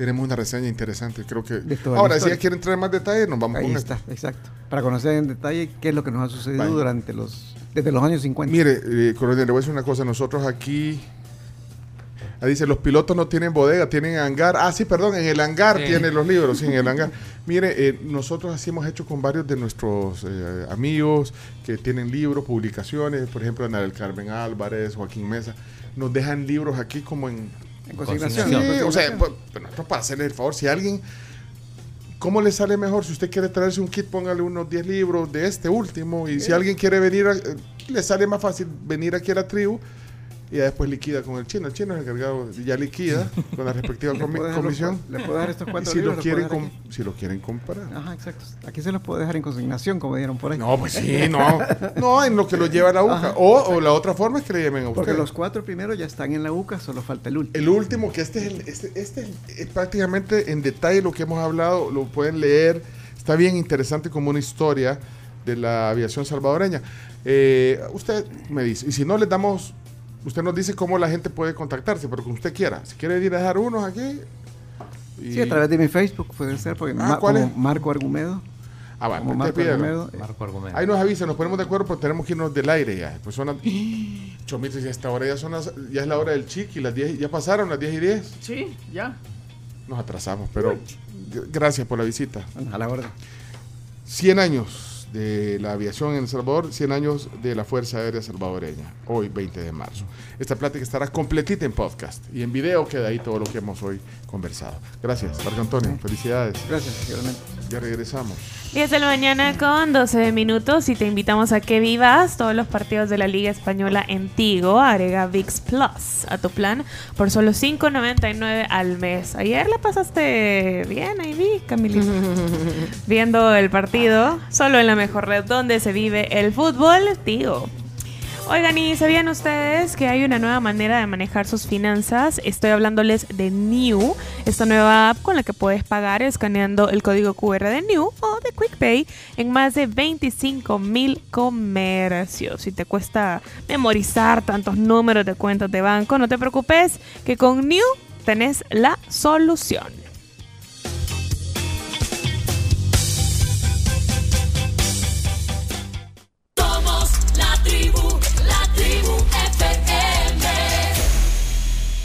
tenemos una reseña interesante. Creo que. Ahora, si ya quieren entrar en más detalles, nos vamos Ahí con está, esto. exacto. Para conocer en detalle qué es lo que nos ha sucedido durante los desde los años 50. Mire, eh, coronel, le voy a decir una cosa. Nosotros aquí. Ah, dice, los pilotos no tienen bodega, tienen hangar. Ah, sí, perdón, en el hangar Sí. tienen los libros, sí, en el hangar. <laughs> Mire, eh, nosotros así hemos hecho con varios de nuestros eh, amigos que tienen libros, publicaciones, por ejemplo, Ana del Carmen Álvarez, Joaquín Mesa, nos dejan libros aquí como en... En consignación. Sí, en o sea, pues, nosotros para hacerle el favor, si alguien... ¿Cómo le sale mejor? Si usted quiere traerse un kit, póngale unos 10 libros de este último. Y si alguien quiere venir, a- eh, le sale más fácil venir aquí a la tribu y ya después liquida con el chino. El chino es el encargado, ya liquida <laughs> con la respectiva Le puedo los comisión. le puedo dejar estos Y cuatro si libros, lo los quieren, si lo quieren comprar. Ajá, exacto. Aquí se los puedo dejar en consignación, como dieron por ahí. No, pues sí, no. No, en lo que lo lleva a la UCA. Ajá. O, o la otra forma es que le lleven a usted. Porque los cuatro primeros ya están en la UCA, solo falta el último. El último, que este es, el- este, este es, es prácticamente en detalle lo que hemos hablado, lo pueden leer, está bien interesante como una historia de la aviación salvadoreña. Eh, usted me dice, y si no les damos, usted nos dice cómo la gente puede contactarse, pero como usted quiera. Si quiere ir a dejar unos aquí. y- Sí, a través de mi Facebook puede ser, porque Ah, ma- ¿cuál como es? Marco Argumedo. Ah, bueno, como Marco. Argumedo. Marco Argumento. Ahí nos avisa, nos ponemos de acuerdo, pero tenemos que irnos del aire ya. Pues son las... <gasps> Chomito, si a esta hora ya, son las- ya es la hora del chiqui, las 10, ya pasaron las 10 y 10. Sí, ya. Nos atrasamos, pero gracias por la visita. A la orden. 100 años de la aviación en El Salvador, 100 años de la Fuerza Aérea Salvadoreña, hoy 20 de marzo. Esta plática estará completita en podcast y en video queda ahí todo lo que hemos hoy conversado. Gracias, Marco Antonio, felicidades. Gracias, igualmente. Ya regresamos. 10 de la mañana con 12 minutos y te invitamos a que vivas todos los partidos de la Liga Española en Tigo. Agrega VIX Plus a tu plan por solo $5.99 al mes. Ayer la pasaste bien, ahí vi, Camilita. <laughs> Viendo el partido, solo en la mejor red donde se vive el fútbol, Tigo. Oigan, ¿y sabían ustedes que hay una nueva manera de manejar sus finanzas? Estoy hablándoles de New, esta nueva app con la que puedes pagar escaneando el código QR de New o de QuickPay en más de 25 mil comercios. Si te cuesta memorizar tantos números de cuentas de banco, no te preocupes, que con New tenés la solución.